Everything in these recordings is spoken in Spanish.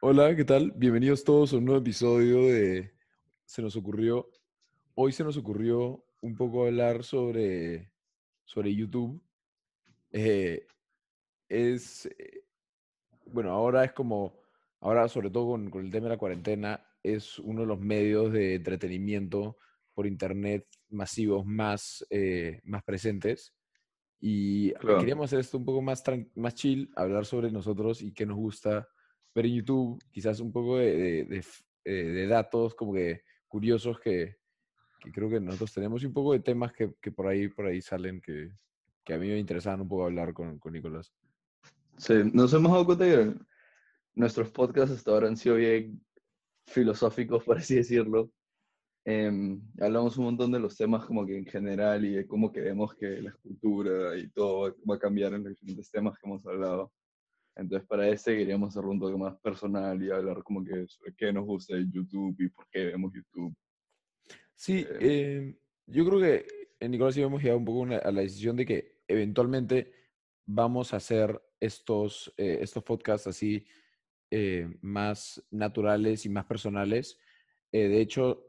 Hola, ¿qué tal? Bienvenidos todos a un nuevo episodio de Se nos ocurrió. Hoy se nos ocurrió un poco hablar sobre, sobre YouTube. Eh, es, eh, bueno, ahora es como, ahora sobre todo con, con el tema de la cuarentena, es uno de los medios de entretenimiento por internet masivos más, eh, más presentes. Y Claro. queríamos hacer esto un poco más, más chill, hablar sobre nosotros y qué nos gusta ver en YouTube, quizás un poco de, de- eh, de datos como que curiosos que, que creo que nosotros tenemos y un poco de temas que, que por ahí por ahí salen que, que a mí me interesaban un poco hablar con, con Nicolás. Sí, nos hemos dado cuenta que nuestros podcasts hasta ahora han sido bien filosóficos, por así decirlo. Em, hablamos un montón de los temas como que en general y de cómo queremos que la cultura y todo va- a cambiar en los diferentes temas que hemos hablado. Entonces para este queríamos hacerlo un toque más personal y hablar como que sobre qué nos gusta de YouTube y por qué vemos YouTube. Sí, Eh, eh, yo creo que en Nicolás y yo hemos llegado un poco una- a la decisión de que eventualmente vamos a hacer estos, eh, estos podcasts así eh, más naturales y más personales. Eh, de hecho,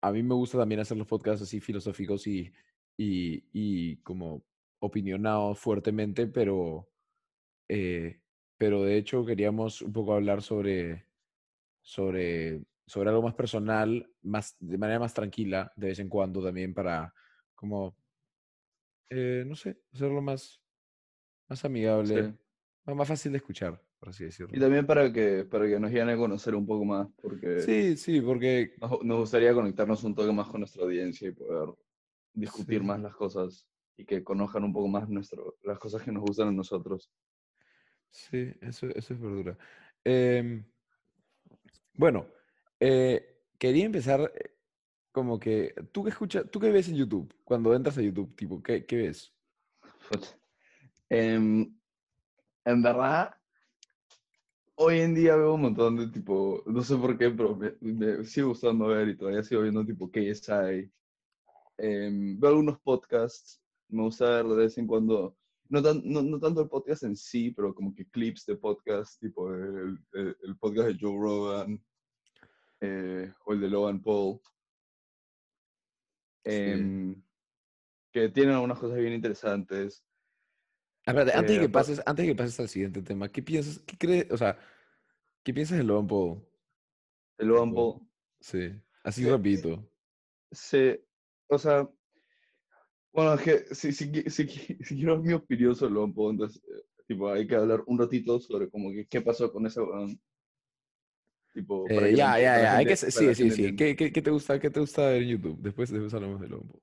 a mí me gusta también hacer los podcasts así filosóficos y, y, y como opinionados fuertemente, pero, eh, pero de hecho queríamos un poco hablar sobre, sobre, sobre algo más personal, más, de manera más tranquila, de vez en cuando también para, como, eh, no sé, hacerlo más, más amigable, sí. más, más fácil de escuchar, por así decirlo. Y también para que, para que nos lleguen a conocer un poco más, porque Sí, sí, porque nos, nos gustaría conectarnos un toque más con nuestra audiencia y poder discutir Sí. más las cosas y que conozcan un poco más nuestro, las cosas que nos gustan a nosotros. Sí, eso, eso es verdura. Em, bueno, eh, quería empezar eh, como que, ¿tú qué escuchas, tú qué ves en YouTube? Cuando entras a YouTube, tipo, ¿qué, qué ves? Em, en verdad, hoy en día veo un montón de tipo, no sé por qué, pero me, me sigue gustando ver y todavía sigo viendo tipo KSI. Em, veo algunos podcasts, me gusta ver de vez en cuando, no, tan- no, no tanto el podcast en sí, pero como que clips de podcast, tipo el, el- el podcast de Joe Rogan eh, o el de Logan Paul. Sí. em, que tienen algunas cosas bien interesantes. Espérate, antes de Eh, que pa- pases, antes de que pases al siguiente tema, ¿qué piensas, qué crees, o sea, qué piensas de Logan Paul? El Logan Paul. Sí, así Eh, rapidito. se, o sea, bueno, es que si, si, si, si quiero mi opinión sobre Logan Paul, entonces, eh, tipo, hay que hablar un ratito sobre como que qué pasó con ese weón. Tipo, Eh, ya, ya, para ya, hay que, sí, sí, sí. ¿Qué, qué, qué te gusta, qué te gusta ver en YouTube? Después, después hablamos de Logan Paul.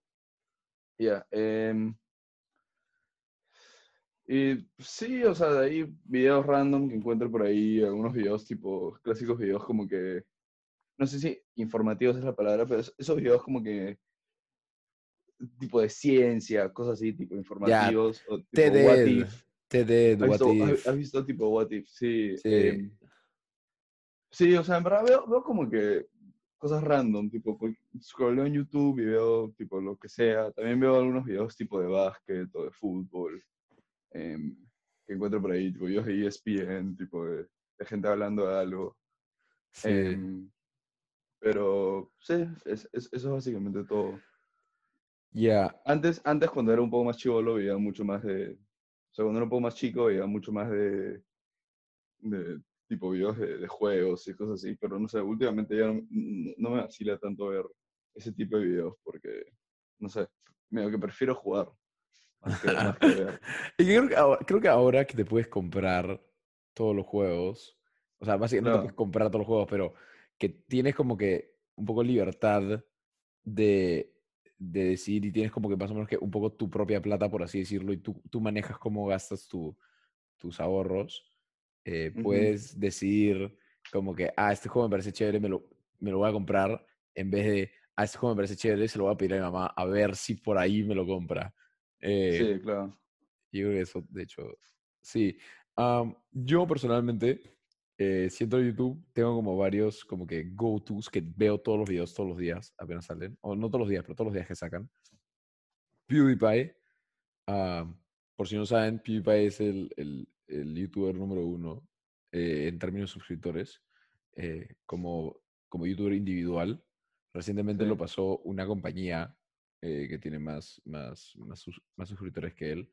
Ya, em, y sí, o sea, de ahí videos random que encuentro por ahí, algunos videos tipo, clásicos videos como que, no sé si informativos es la palabra, pero es- esos videos como que, tipo de ciencia, cosas así, tipo informativos, o tipo What TED, If. TED, ¿Has What visto, has- If. has visto tipo What If? Sí. Sí. em, sí, o sea, en verdad veo, veo como que cosas random, tipo, cual- scrolleo en YouTube y veo tipo lo que sea. También veo algunos videos tipo de básquet o de fútbol em, que encuentro por ahí, tipo videos de ESPN, tipo de, de gente hablando de algo. Sí. Em, pero sí, es, es- eso es básicamente todo. Ya, Antes, antes cuando era un poco más chivo, veía mucho más de. O sea, cuando era un poco más chico, veía mucho más de. de tipo videos de, de juegos y cosas así. Pero no sé, últimamente ya no, no- no me vacila tanto ver ese tipo de videos porque. No sé, medio que prefiero jugar más que, más que ver. Y creo que, ahora, creo que ahora que te puedes comprar todos los juegos, o sea, básicamente no te Claro. puedes comprar todos los juegos, pero que tienes como que un poco libertad de, de decidir y tienes como que más o menos que un poco tu propia plata, por así decirlo, y tú, tú manejas cómo gastas tu, tus ahorros, eh, Ujú. puedes decidir como que, ah, este juego me parece chévere, me lo, me lo voy a comprar, en vez de, ah, este juego me parece chévere, se lo voy a pedir a mi mamá a ver si por ahí me lo compra. Eh, Sí, claro. yo creo que eso, de hecho, sí. Am, yo personalmente, eh, siento YouTube, tengo como varios como que go-tos que veo todos los videos todos los días, apenas salen. O no todos los días, pero todos los días que sacan. PewDiePie. am, por si no saben, PewDiePie es el, el, el youtuber número uno eh, en términos de suscriptores eh, como, como youtuber individual. Recientemente Sí. lo pasó una compañía eh, que tiene más, más, más, sus- más suscriptores que él,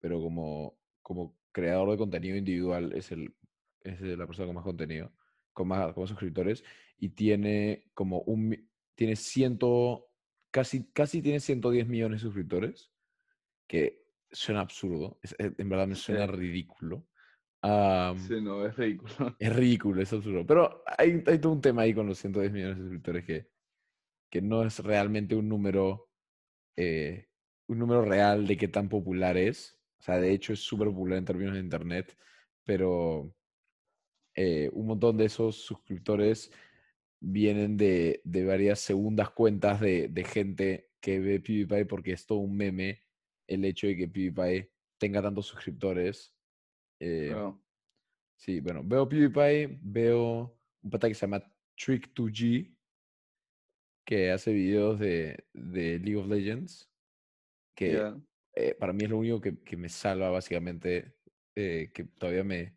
pero como, como creador de contenido individual es, el, es la persona con más contenido, con más, con más suscriptores, y tiene como un, tiene ciento, casi, casi tiene 110 millones de suscriptores, que suena absurdo, es- en verdad me suena Sí. ridículo. Sí, no, es ridículo. es ridículo, es absurdo. Pero hay, hay todo un tema ahí con los 110 millones de suscriptores que, que no es realmente un número, eh, un número real de qué tan popular es. O sea, de hecho es súper popular en términos de internet, pero eh, un montón de esos suscriptores vienen de, de varias segundas cuentas de, de gente que ve PewDiePie porque es todo un meme el hecho de que PewDiePie tenga tantos suscriptores. Eh. Sí, bueno, veo PewDiePie, veo un pata que se llama Trick2G, que hace videos de, de League of Legends, que eh, para mí es lo único que, que me salva básicamente, eh, que todavía me,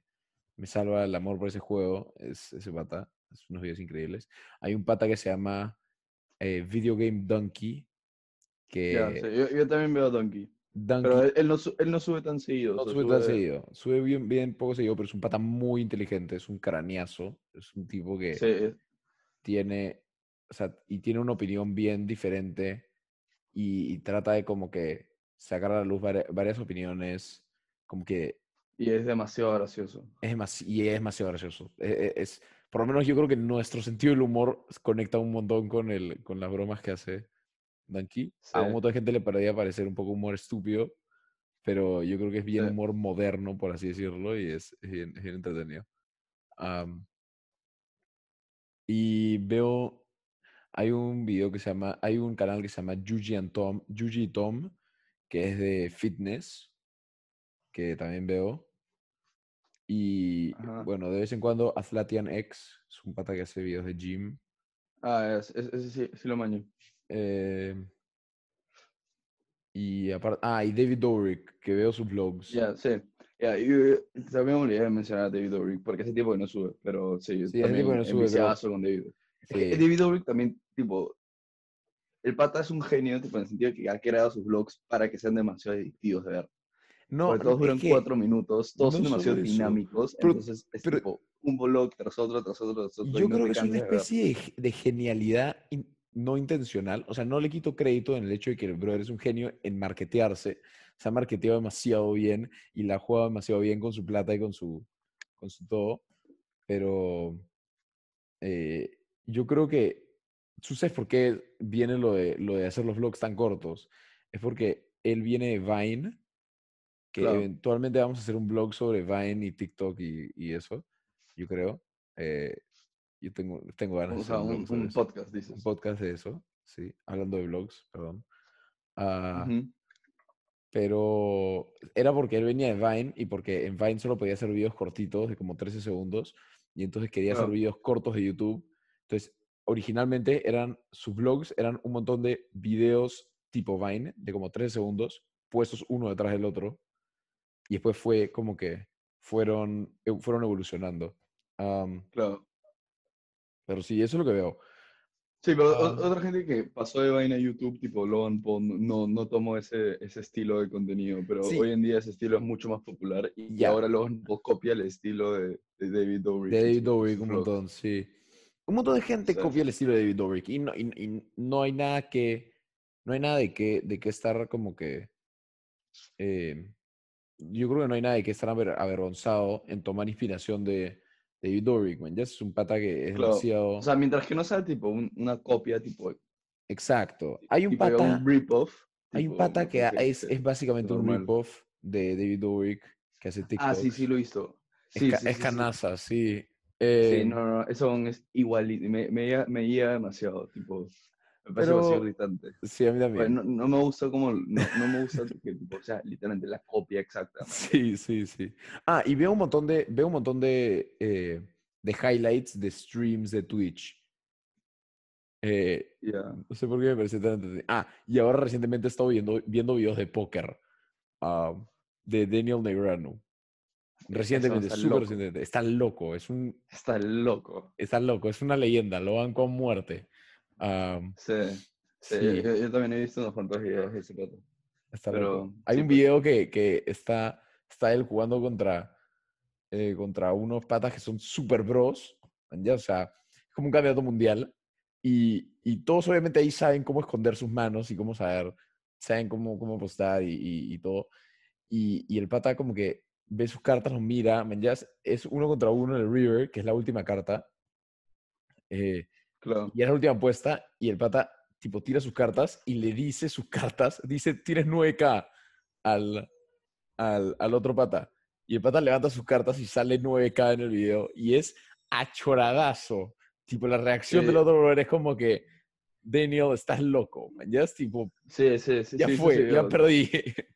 me salva el amor por ese juego, es ese pata, es unos videos increíbles. Hay un pata que se llama eh, Video Game Donkey, que Ya, sí, Yo, yo también veo Donkey. Donkey Pero él, él no, él no sube tan seguido. no sube tan seguido, sube bien, bien poco seguido, pero es un pata muy inteligente, es un craneazo, es un tipo que... Sí, tiene, o sea, y tiene una opinión bien diferente y, y trata de como que sacar a la luz vari- varias opiniones, como que y es demasiado gracioso. es demasi- y es demasiado gracioso. E- e- Es, por lo menos yo creo que nuestro sentido del humor conecta un montón con, el, con las bromas que hace Danky. A un Sí. montón de gente le podría parecer un poco humor estúpido, pero yo creo que es bien Sí. humor moderno, por así decirlo, y es, es bien, es bien entretenido. Am, y veo, hay un video que se llama, hay un canal que se llama Yuji and Tom, Yuji y Tom, que es de fitness, que también veo. Y Ajá. bueno, de vez en cuando Athletian X, es un pata que hace videos de gym. Ah, es- es- ese sí, sí lo maño. Eh, y aparte, ah, y David Dobrik, que veo sus vlogs. Ya, sí. Ya, y, eh, también me olvidé de mencionar a David Dobrik, porque ese tipo que no sube, pero sí, yo Sí, ese también tipo que no sube, pero- con David. Sí. David Dobrik también, tipo, el pata es un genio, tipo, en el sentido de que ha creado sus vlogs para que sean demasiado adictivos de ver. No, Porque todos duran cuatro minutos, todos no son demasiado dinámicos, pero- entonces es pero- tipo un vlog tras otro, tras otro, tras otro. Yo creo que es una especie de, de genialidad in- no intencional. O sea, no le quito crédito en el hecho de que el brother es un genio en marketearse. Se ha marketeado demasiado bien y la ha jugado demasiado bien con su plata y con su, con su todo. Pero eh, yo creo que, ¿tú sabes por qué viene lo de, lo de hacer los vlogs tan cortos? Es porque él viene de Vine, que Claro. eventualmente vamos a hacer un blog sobre Vine y TikTok y, y eso, yo creo. Eh, yo tengo, tengo ganas O de hacer un, un, blog sobre un podcast, Un dices. podcast de eso, sí, hablando de blogs, perdón. Ah. Pero era porque él venía de Vine y porque en Vine solo podía hacer videos cortitos de como 13 segundos y entonces quería hacer Claro. videos cortos de YouTube. Entonces, originalmente eran sus vlogs, eran un montón de videos tipo Vine de como 13 segundos puestos uno detrás del otro y después fue como que fueron, e- fueron evolucionando. Am, Claro. pero sí, eso es lo que veo. Sí, pero otra gente que pasó de vaina a YouTube, tipo Logan Paul, no, no tomó ese, ese estilo de contenido, pero Sí. hoy en día ese estilo es mucho más popular y, y Ya. ahora Logan Paul copia el estilo de, de David Dobrik. David Dobrik, un montón, sí. Un montón de gente Sí. copia el estilo de David Dobrik y no, y, y no hay nada que, no hay nada de que, de que estar como que, eh, yo creo que no hay nada de que estar aver- avergonzado en tomar inspiración de David Dobrik, man. Ya es un pata que es Claro. demasiado... O sea, mientras que no sea tipo un- una copia, tipo, Exacto. Hay un tipo pata, un rip-off. hay un pata que es, es básicamente un rip-off de David Dobrik que hace TikTok. Ah, sí, sí, lo he visto. Es, Sí, ca- sí, es sí, sí. Sí. Eh, no, no, eso es igualito. Me, me, me llega demasiado, tipo, me parece demasiado Pero- irritante. sí, a mí Pues también. no, no me gusta como, no, no me gusta que tipo, sea literalmente la copia exacta. Sí, sí, sí. Ah, y veo un montón de, veo un montón de, eh, de highlights de streams de Twitch. Eh, no sé por qué me parece tan. Ah, y ahora recientemente he estado viendo, viendo videos de póker ah, de Daniel Negrano. Recientemente, súper recientemente. Está loco, es un... Está loco. Está loco, es una leyenda, lo van con muerte. Am, Sí. sí, Sí. Yo, yo también he visto unos cuantos videos de ese pato. está pero, loco. Hay sí, un pues. video que, que está, está él jugando contra, eh, contra unos patas que son super bros, ¿ya? O sea, es como un campeonato mundial. Y, y todos obviamente ahí saben cómo esconder sus manos y cómo saber, saben cómo, cómo apostar y, y- y todo. Y, y el pata como que ve sus cartas, los mira, man, ya es- es uno contra uno en el River, que es la última carta. eh, Claro. y es la última apuesta y el pata tipo tira sus cartas y le dice sus cartas, dice tienes 9K al, al, al otro pata. Y el pata levanta sus cartas y sale 9K en el video y es achoradazo. Tipo, la reacción del Sí. otro brother es como que, Daniel, estás loco. man, Ya es tipo, Sí, sí, sí. ya sí, fue, sí, ya perdí.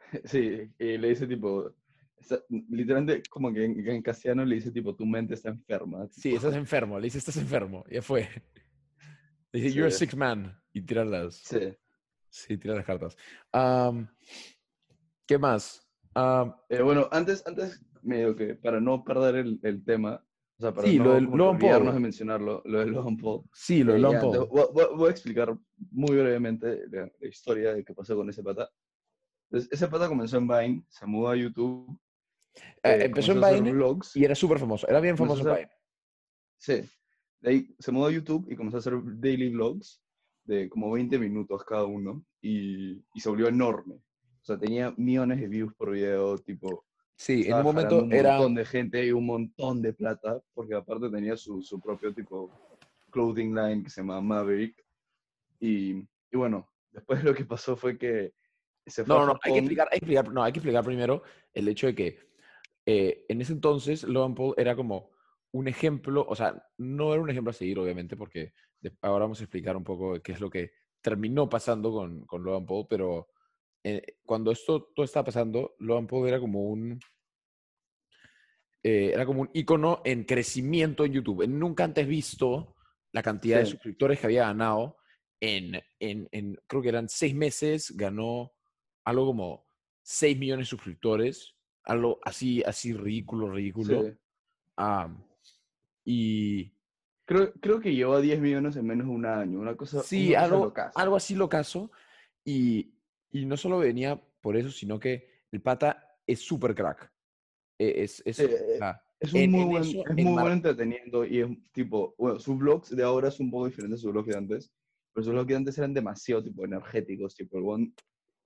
Sí, y le dice tipo, está- literalmente como que en, en castellano le dice tipo, tu mente está enferma. Sí, tipo. estás enfermo. Le dice, estás enfermo. Ya fue. Le dice, you're a Sí. six man. Y tira las, Sí. sí, tira las cartas. Am, ¿Qué más? Am, Eh, bueno, antes, antes, medio que para no perder el, el tema, o sea, para Sí, no lo del olvidarnos de mencionarlo, lo del Logan Paul. sí, lo Eh, de Logan Paul. voy- voy a explicar muy brevemente la, la historia de qué pasó con ese pata. Entonces, ese pata comenzó en Vine, se mudó a YouTube. Eh, eh, empezó en Vine vlogs. y era súper famoso. Era bien famoso en Vine. Sí. De ahí se mudó a YouTube y comenzó a hacer daily vlogs de como 20 minutos cada uno y, y se volvió enorme. O sea, tenía millones de views por video, tipo, Sí, en un momento un era... montón de gente y un montón de plata, porque aparte tenía su, su propio tipo clothing line que se llama Maverick. Y, y bueno, después lo que pasó fue que se fue No, no, no, hay que explicar, hay que explicar, no, hay que explicar primero el hecho de que eh, en ese entonces Logan Paul era como un ejemplo, o sea, no era un ejemplo a seguir, obviamente, porque de- ahora vamos a explicar un poco qué es lo que terminó pasando con, con Logan Paul, pero eh, cuando esto todo estaba pasando, Logan Paul era como un eh, era como un icono en crecimiento en YouTube. Nunca antes visto la cantidad de Sí. suscriptores que había ganado en, en, en- creo que eran seis meses, ganó algo como 6 millones de suscriptores, algo así, así ridículo, ridículo. Sí. Ah, y Creo, creo que llevó a 10 millones en menos de un año, una cosa, sí, una cosa algo, algo así lo caso. Y, y no solo venía por eso, sino que el pata es súper crack. E- Es, es, Sí, o sea, Es, un en- muy en buen, eso, es muy mar- buen entreteniendo y es tipo, bueno, sus vlogs de ahora es un poco diferente a sus vlogs de antes, pero sus vlogs de antes eran demasiado tipo energéticos, tipo el one,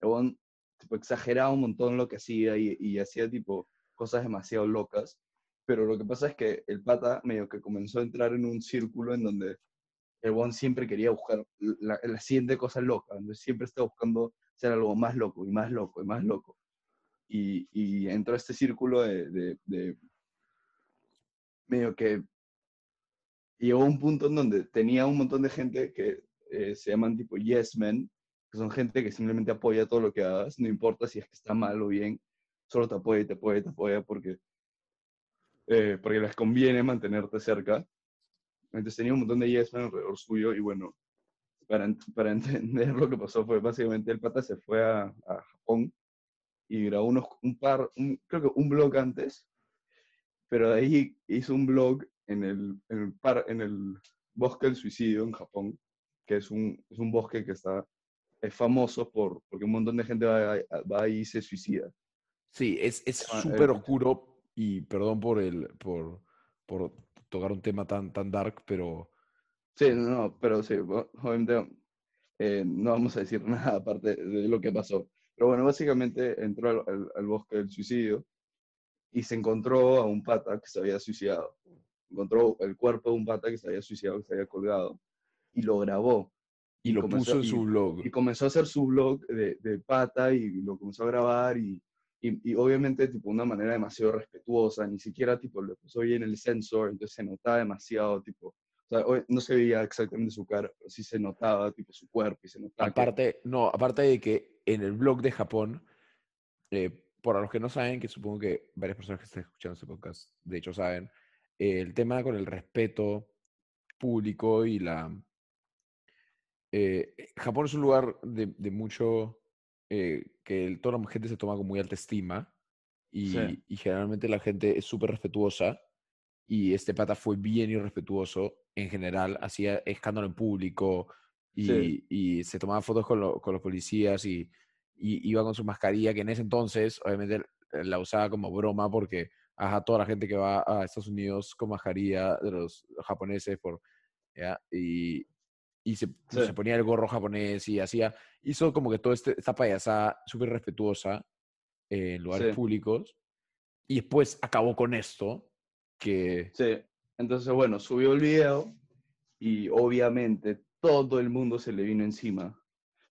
el one, tipo exageraba un montón lo que hacía y, hacía tipo cosas demasiado locas, pero lo que pasa es que el pata medio que comenzó a entrar en un círculo en donde el one siempre quería buscar la, la siguiente cosa loca, entonces siempre estaba buscando hacer algo más loco y más loco y más loco. Y, entró a este círculo de medio que llegó a un punto en donde tenía un montón de gente que eh, se llaman tipo yes men, que son gente que simplemente apoya todo lo que hagas, no importa si es que está mal o bien, solo te apoya y te apoya y te apoya porque, eh, porque les conviene mantenerte cerca. Entonces tenía un montón de yes alrededor suyo y bueno, para, para entender lo que pasó fue básicamente el pata se fue a, a Japón y grabó unos, un par, un- creo que un blog antes, pero de ahí hizo un blog en el, en el, par, en el bosque del suicidio en Japón, que es un, es un bosque que está, es famoso por, porque un montón de gente va, va ahí y se suicida. Sí, es es Ah, súper el- oscuro y perdón por el por, por tocar un tema tan, tan dark, pero Sí, no, pero sí, obviamente eh, no vamos a decir nada aparte de lo que pasó. Pero bueno, básicamente entró al, al- al bosque del suicidio y se encontró a un pata que se había suicidado. Encontró el cuerpo de un pata que se había suicidado, que se había colgado, y lo grabó. Y lo comenzó- puso en su blog. y comenzó a hacer su blog de, de pata y lo comenzó a grabar y, y, y obviamente tipo una manera demasiado respetuosa, ni siquiera tipo le puso bien el sensor, entonces se notaba demasiado tipo, o sea, no se veía exactamente su cara, pero sí se notaba tipo su cuerpo y se notaba que- Aparte, no, aparte de que en el blog de Japón, eh, para los que no saben, que supongo que varias personas que están escuchando este podcast, de hecho saben, eh, el tema con el respeto público y la... eh, Japón es un lugar de, de mucho... eh, que el- toda la gente se toma con muy alta estima y, Sí. y generalmente la gente es súper respetuosa y este pata fue bien irrespetuoso en general, hacía escándalo en público y, Sí. y se tomaba fotos con, lo- con los policías y, y iba con su mascarilla, que en ese entonces obviamente eh, la usaba como broma porque ajá, toda la gente que va a Estados Unidos con mascarilla de los japoneses por, ¿ya? Y, y se, Sí. se ponía el gorro japonés y hacía, hizo como que toda este, esta payasada súper respetuosa en lugares Sí. públicos y después acabó con esto que Sí, entonces bueno, subió el video y obviamente todo el mundo se le vino encima.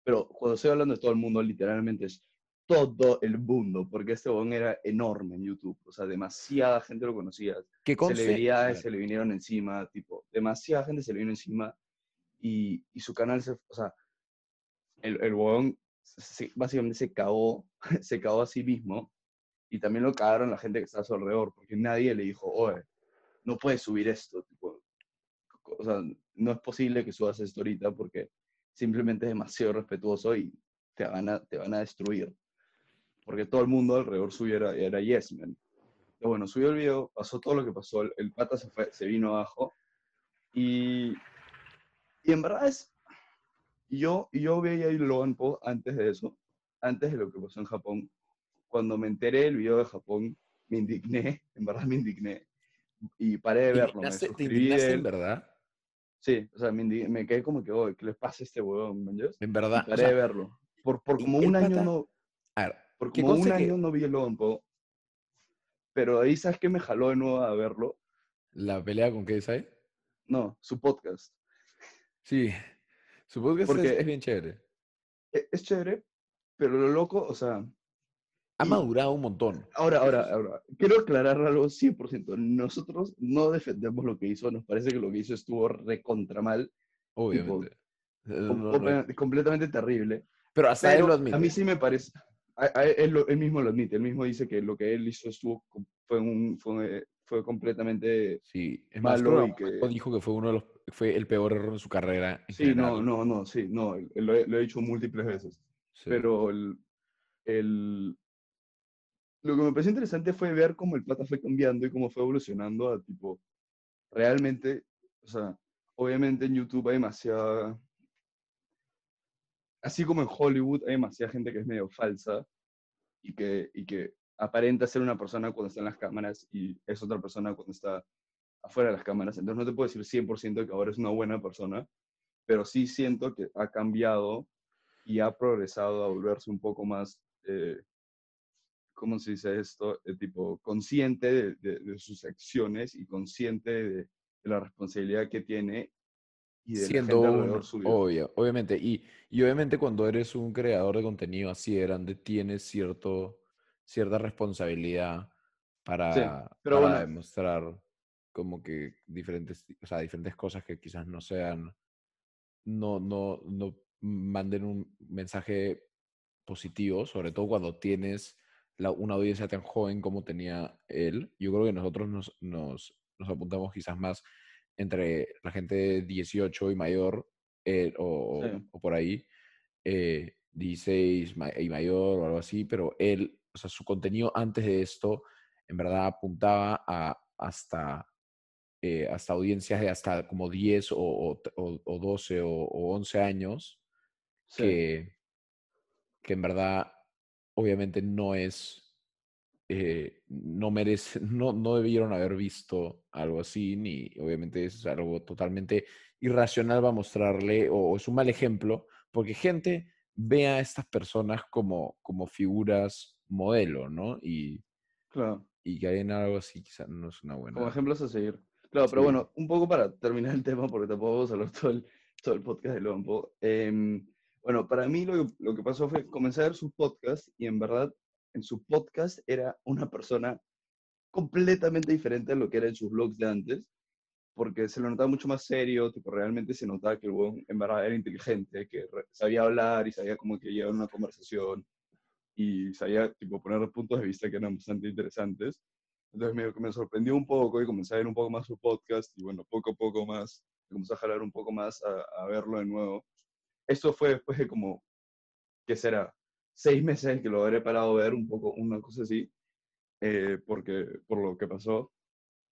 Pero cuando estoy hablando de todo el mundo, literalmente es todo el mundo, porque este bon era enorme en YouTube. O sea, demasiada gente lo conocía. que conste- Celebridades se le vinieron encima, tipo, demasiada gente se le vino encima y, y su canal se, o sea, el, el huevón se- básicamente se cagó, se cagó a sí mismo y también lo cagaron la gente que estaba a su alrededor, porque nadie le dijo, oye, no puedes subir esto, tipo, o sea, no es posible que subas esto ahorita porque simplemente es demasiado respetuoso y te van a, te van a destruir. Porque todo el mundo alrededor suyo era, era Yes Man. Pero bueno, subió el video, pasó todo lo que pasó, el pata se, fue, se vino abajo y, y en verdad es, yo, yo veía el Logan Paul antes de eso, antes de lo que pasó en Japón. Cuando me enteré del video de Japón, me indigné, en verdad me indigné. Y paré de ¿Te verlo. Me te indignaste en verdad? Sí, o sea, me, me quedé como que, oh, ¿qué le pasa a este huevón? En Y verdad. o paré sea, de verlo. Por, por y como un año no, a ver, por como un que- año no vi el Logan Paul. Pero ahí, ¿sabes qué me jaló de nuevo a verlo? la pelea con KSI. No, su podcast. Sí, supongo que es, Porque- es bien chévere. E- Es chévere, pero lo loco, o sea, Ha y- madurado un montón. Ahora, ahora, ahora, quiero aclarar algo 100%. Nosotros no defendemos lo que hizo, nos parece que lo que hizo estuvo recontra mal, Obviamente. Com- no- no- com- completamente terrible. pero hasta él Pero lo admite. a mí sí me parece, a- a él, lo- él mismo lo admite, él mismo dice que lo que él hizo estuvo, fue, un, fue, fue completamente... Sí, es malo y que dijo que fue uno de los, fue el peor error en su carrera. en Sí, no, general. no, no, sí, no, lo, he- lo he dicho múltiples veces. Sí. Pero el, el- lo que me pareció interesante fue ver cómo el pata fue cambiando y cómo fue evolucionando a tipo, realmente, o sea, obviamente en YouTube hay demasiada, así como en Hollywood hay demasiada gente que es medio falsa y que, y que aparenta ser una persona cuando está en las cámaras y es otra persona cuando está afuera de las cámaras. Entonces no te puedo decir 100% que ahora es una buena persona, pero sí siento que ha cambiado y ha progresado a volverse un poco más, eh, ¿cómo se dice esto? Eh, tipo, consciente de, de- de sus acciones y consciente de, de la responsabilidad que tiene y de la siendo gente un, alrededor suyo. obvio, obviamente. Y, y obviamente cuando eres un creador de contenido así de grande, tienes cierto, cierta responsabilidad para, pero para bueno. demostrar como que diferentes, o sea, diferentes cosas que quizás no sean, no, no, no manden un mensaje positivo, sobre todo cuando tienes la- una audiencia tan joven como tenía él. Yo creo que nosotros nos, nos, nos apuntamos quizás más entre la gente de 18 y mayor, eh, o, Sí. o por ahí, eh, 16 ma- y mayor o algo así, pero él, o sea, su contenido antes de esto, en verdad apuntaba a hasta, eh, hasta audiencias de hasta como 10 o, o, o- o 12 o, o 11 años, Sí. que, que en verdad obviamente no es, eh, no merece, no, no debieron haber visto algo así, ni obviamente es algo totalmente irracional va a mostrarle, o, es un mal ejemplo, porque gente ve a estas personas como, como figuras modelo, ¿no? Y, Claro. y que en algo así quizás no es una buena... Como ejemplos a seguir. Claro, pero bueno, un poco para terminar el tema, porque tampoco vamos a hablar todo el, todo el podcast de Paul. Em, bueno, para mí lo que, lo que pasó fue comencé a ver sus podcasts y en verdad en su podcast era una persona completamente diferente a lo que era en sus blogs de antes, porque se lo notaba mucho más serio, tipo, realmente se notaba que el huevón en verdad era inteligente, que sabía hablar y sabía como que llevar una conversación y sabía tipo, poner puntos de vista que eran bastante interesantes. Entonces me, me sorprendió un poco y comencé a ver un poco más su podcast y bueno, poco a poco más, me comencé a jalar un poco más a, a verlo de nuevo. Esto fue después de como, ¿qué será? Seis meses que lo habré parado a ver, un poco, una cosa así. eh, porque, por lo que pasó.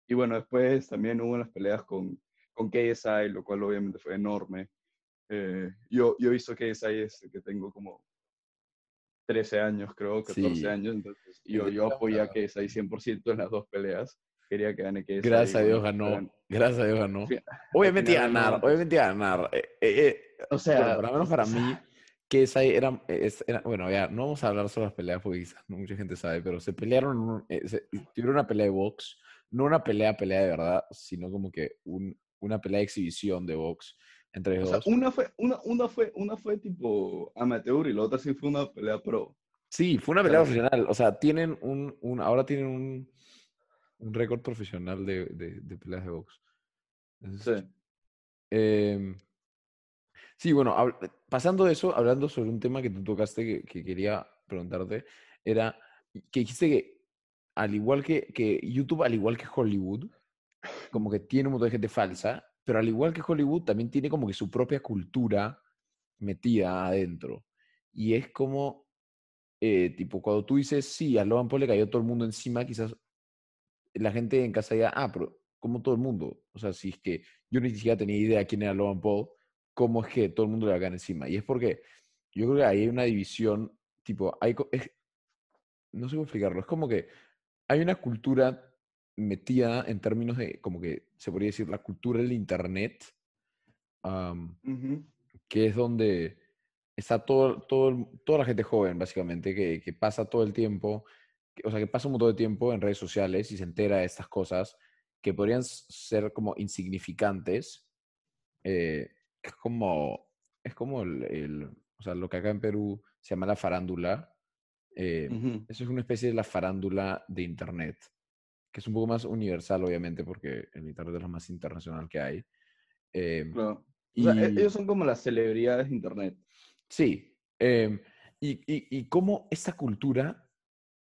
Y bueno, después también hubo las peleas con, con KSI, lo cual obviamente fue enorme. Eh, yo, yo he visto KSI es que tengo como 13 años, creo, 14 Sí. años, entonces yo, yo apoyé a KSI 100% en las dos peleas. Quería que gane KSI. Gracias a Dios ganó. Gracias a Dios ganó. Obviamente iba a ganar, obviamente iba a ganar. Eh, eh, eh, O sea, por lo menos para mí, que esa era, es- era- bueno, ya, no vamos a hablar sobre las peleas porque quizás no mucha gente sabe, pero se pelearon, eh, se- tuvieron una pelea de box, no una pelea, pelea de verdad, sino como que un- una pelea de exhibición de box entre o sea, dos. una fue, una, una fue, una fue tipo amateur y la otra sí fue una pelea pro. Sí, fue una pelea profesional, o sea, tienen un, un ahora tienen un, un récord profesional de, de, de peleas de box. Entonces, Sí. Em, sí, bueno, hab- pasando de eso, hablando sobre un tema que tú tocaste que, que quería preguntarte, era que dijiste que al igual que, que YouTube, al igual que Hollywood, como que tiene un montón de gente falsa, pero al igual que Hollywood, también tiene como que su propia cultura metida adentro. Y es como, eh, tipo, cuando tú dices, sí, a Logan Paul le cayó todo el mundo encima, quizás la gente en casa diga, ah, pero como todo el mundo. O sea, si es que yo ni siquiera tenía idea quién era Logan Paul, ¿cómo es que todo el mundo le va a caer encima? Y es porque yo creo que ahí hay una división, tipo, hay, no sé cómo explicarlo, es como que hay una cultura metida en términos de, como que se podría decir, la cultura del Internet, am, Ujú. que es donde está todo, todo, toda la gente joven, básicamente, que, que pasa todo el tiempo, que- o sea, que pasa un montón de tiempo en redes sociales y se entera de estas cosas que podrían ser como insignificantes. eh, es como, es como el, el- o sea, lo que acá en Perú se llama la farándula. eh, Ujú. Eso es una especie de la farándula de Internet, que es un poco más universal, obviamente, porque el Internet es lo más internacional que hay. em, Claro. O sea, e- y- ellos son como las celebridades de internet. Sí. em, y, y, y cómo esta cultura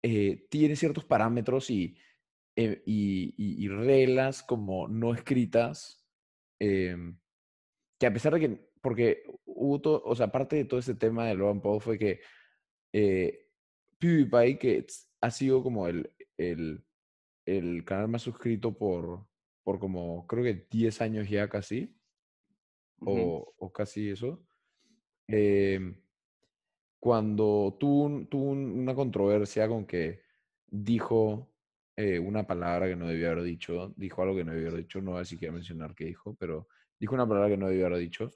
eh, tiene ciertos parámetros y, eh, y, y- reglas como no escritas, em, que a pesar de que, porque hubo todo, o sea, parte de todo este tema de Logan Paul fue que eh, PewDiePie, que ha sido como el, el, el canal más suscrito por, por como, creo que 10 años ya casi, o, o casi eso. em, cuando tuvo, un- tuvo un- una controversia con que dijo eh, una palabra que no debía haber dicho, dijo algo que no debía haber dicho, no voy a siquiera mencionar qué dijo, pero dijo una palabra que no debía haber dicho,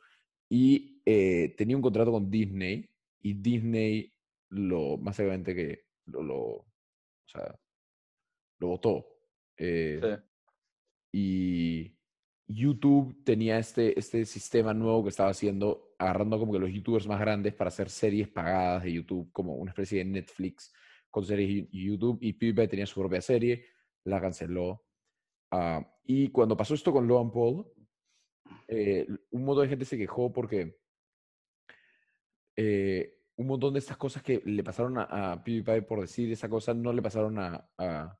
y eh, tenía un contrato con Disney, y Disney lo, básicamente que lo, lo, o sea, lo votó. eh, Sí. y YouTube tenía este, este sistema nuevo que estaba haciendo, agarrando como que los youtubers más grandes para hacer series pagadas de YouTube, como una especie de Netflix con series y YouTube, y PewDiePie tenía su propia serie, la canceló. Ah, y cuando pasó esto con Logan Paul, eh, un montón de gente se quejó porque eh, un montón de estas cosas que le pasaron a, a PewDiePie por decir esa cosa no le pasaron a, a,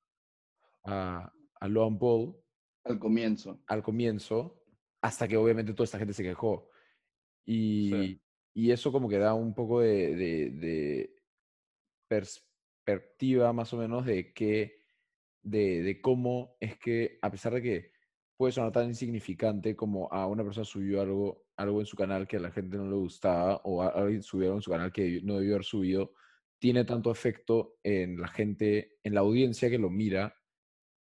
a, a Logan Paul Al comienzo. al comienzo, hasta que obviamente toda esta gente se quejó. Y, y eso como que da un poco de, de- de perspectiva más o menos de que, de, de cómo es que, a pesar de que puede sonar tan insignificante como a una persona subió algo, algo en su canal que a la gente no le gustaba, o a- alguien subió algo en su canal que no debió haber subido, tiene tanto efecto en la gente, en la audiencia que lo mira,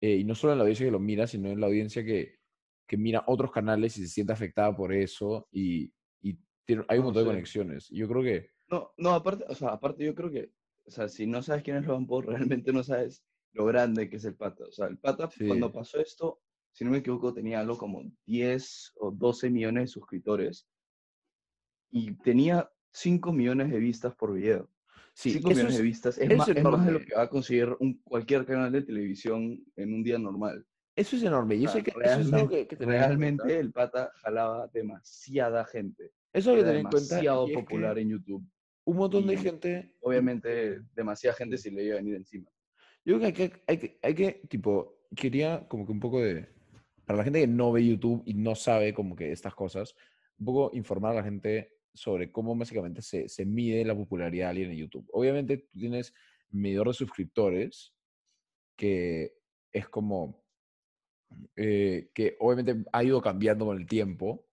eh, y no solo en la audiencia que lo mira, sino en la audiencia que, que mira otros canales y se siente afectada por eso, y, y tiene- hay un No, montón de sí. conexiones. Yo creo que, No, no, aparte, o sea, aparte yo creo que, o sea, si no sabes quién es Logan Paul, realmente no sabes lo grande que es el pata. O sea, el pata, Sí. cuando pasó esto, si no me equivoco, tenía algo como 10 o 12 millones de suscriptores y tenía 5 millones de vistas por video. Sí, 5 eso millones de es, vistas es, más, es más de lo que va a conseguir un, cualquier canal de televisión en un día normal. eso es enorme. Y O sea, hay que, eso es algo que, que Realmente el pata jalaba demasiada gente. Eso hay que tener en cuenta. demasiado es que popular en YouTube. Un montón de y gente. Obviamente, demasiada gente se le iba a venir encima. Yo creo que hay que, hay que, hay que, tipo, quería como que un poco de, para la gente que no ve YouTube y no sabe como que estas cosas, un poco informar a la gente sobre cómo básicamente se, se mide la popularidad de alguien en YouTube. Obviamente tú tienes medidor de suscriptores, que es como, eh, que obviamente ha ido cambiando con el tiempo.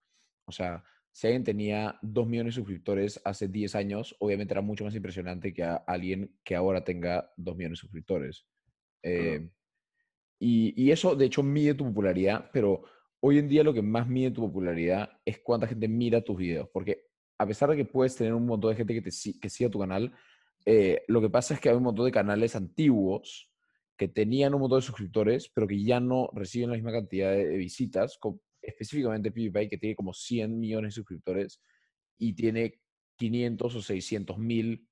O sea, si alguien tenía 2 millones de suscriptores hace 10 años, obviamente era mucho más impresionante que a alguien que ahora tenga 2 millones de suscriptores. Eh, y, y, eso, de hecho, mide tu popularidad, pero hoy en día lo que más mide tu popularidad es cuánta gente mira tus videos, porque a pesar de que puedes tener un montón de gente que, te, que siga tu canal, eh, lo que pasa es que hay un montón de canales antiguos que tenían un montón de suscriptores, pero que ya no reciben la misma cantidad de, visitas, específicamente PewDiePie, que tiene como 100 millones de suscriptores y tiene 500 o 600 mil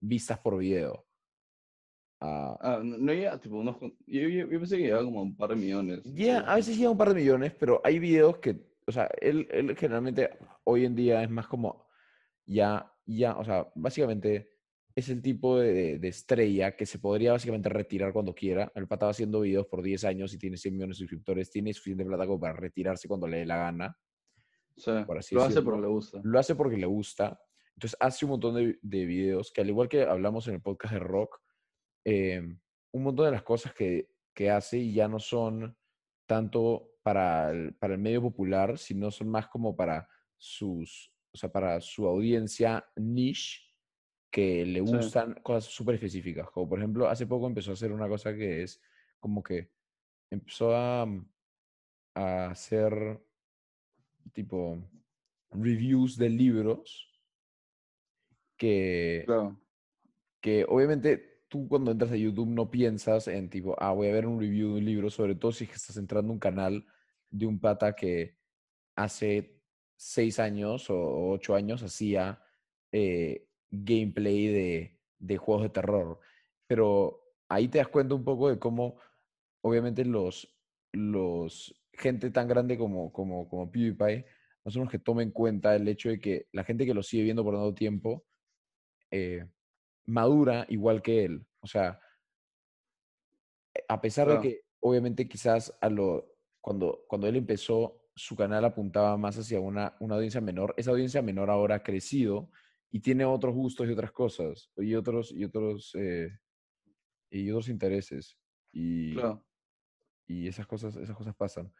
vistas por video. Ah, ah no, llega, tipo, unos, yo, yo, pensé que llegaba como un par de millones. Ya, a veces llega un par de millones, pero hay videos que, o sea, él, él generalmente hoy en día es más como, ya, ya, o sea, básicamente es el tipo de, de, estrella que se podría básicamente retirar cuando quiera. El pata va haciendo videos por 10 años y tiene 100 millones de suscriptores, tiene suficiente plata como para retirarse cuando le dé la gana. Sí, lo hace porque le gusta. Lo hace porque le gusta. Entonces hace un montón de, de videos que al igual que hablamos en el podcast de rock, Em, un montón de las cosas que, que hace ya no son tanto para el, para el medio popular, sino son más como para sus, o sea, para su audiencia niche que le gustan cosas súper específicas. Como por ejemplo, hace poco empezó a hacer una cosa que es como que empezó a, a hacer tipo reviews de libros que, que obviamente tú cuando entras a YouTube no piensas en tipo, ah, voy a ver un review de un libro, sobre todo si estás entrando a un canal de un pata que hace seis años o ocho años hacía eh, gameplay de, de, juegos de terror. Pero ahí te das cuenta un poco de cómo, obviamente, los, los gente tan grande como, como, como PewDiePie no son los que tomen en cuenta el hecho de que la gente que lo sigue viendo por tanto tiempo eh, madura igual que él. O sea, eh, a pesar de que obviamente quizás a lo, cuando, cuando él empezó, su canal apuntaba más hacia una, una audiencia menor, esa audiencia menor ahora ha crecido y tiene otros gustos y otras cosas, y otros, y otros, eh, y otros intereses. Y, y esas cosas, esas cosas pasan.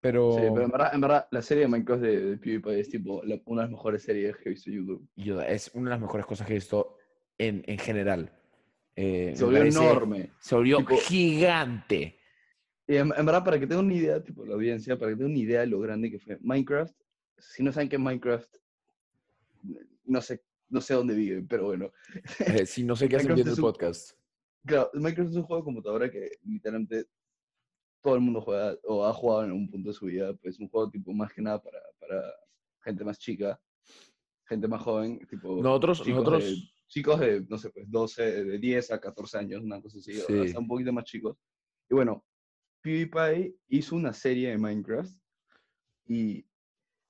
Pero... Sí, pero en verdad, en verdad la serie de Minecraft de, PewDiePie es tipo una de las mejores series que he visto en YouTube. es una de las mejores cosas que he visto en, en general. Eh, se volvió enorme. Se volvió gigante. Y en, verdad, para que tengan una idea, tipo la audiencia, para que tengan una idea de lo grande que fue Minecraft, si no saben que Minecraft, no sé, no sé dónde vive, pero bueno. Eh, si no sé qué hacen viendo el podcast. Claro, Minecraft es un juego de computadora que literalmente todo el mundo juega o ha jugado en algún punto de su vida. Pues un juego tipo más que nada para, para gente más chica, gente más joven. Tipo, nosotros, nosotros chicos de, no sé, pues 12, de 10 a 14 años, una cosa así, o hasta un poquito más chicos. Y bueno, PewDiePie hizo una serie de Minecraft y,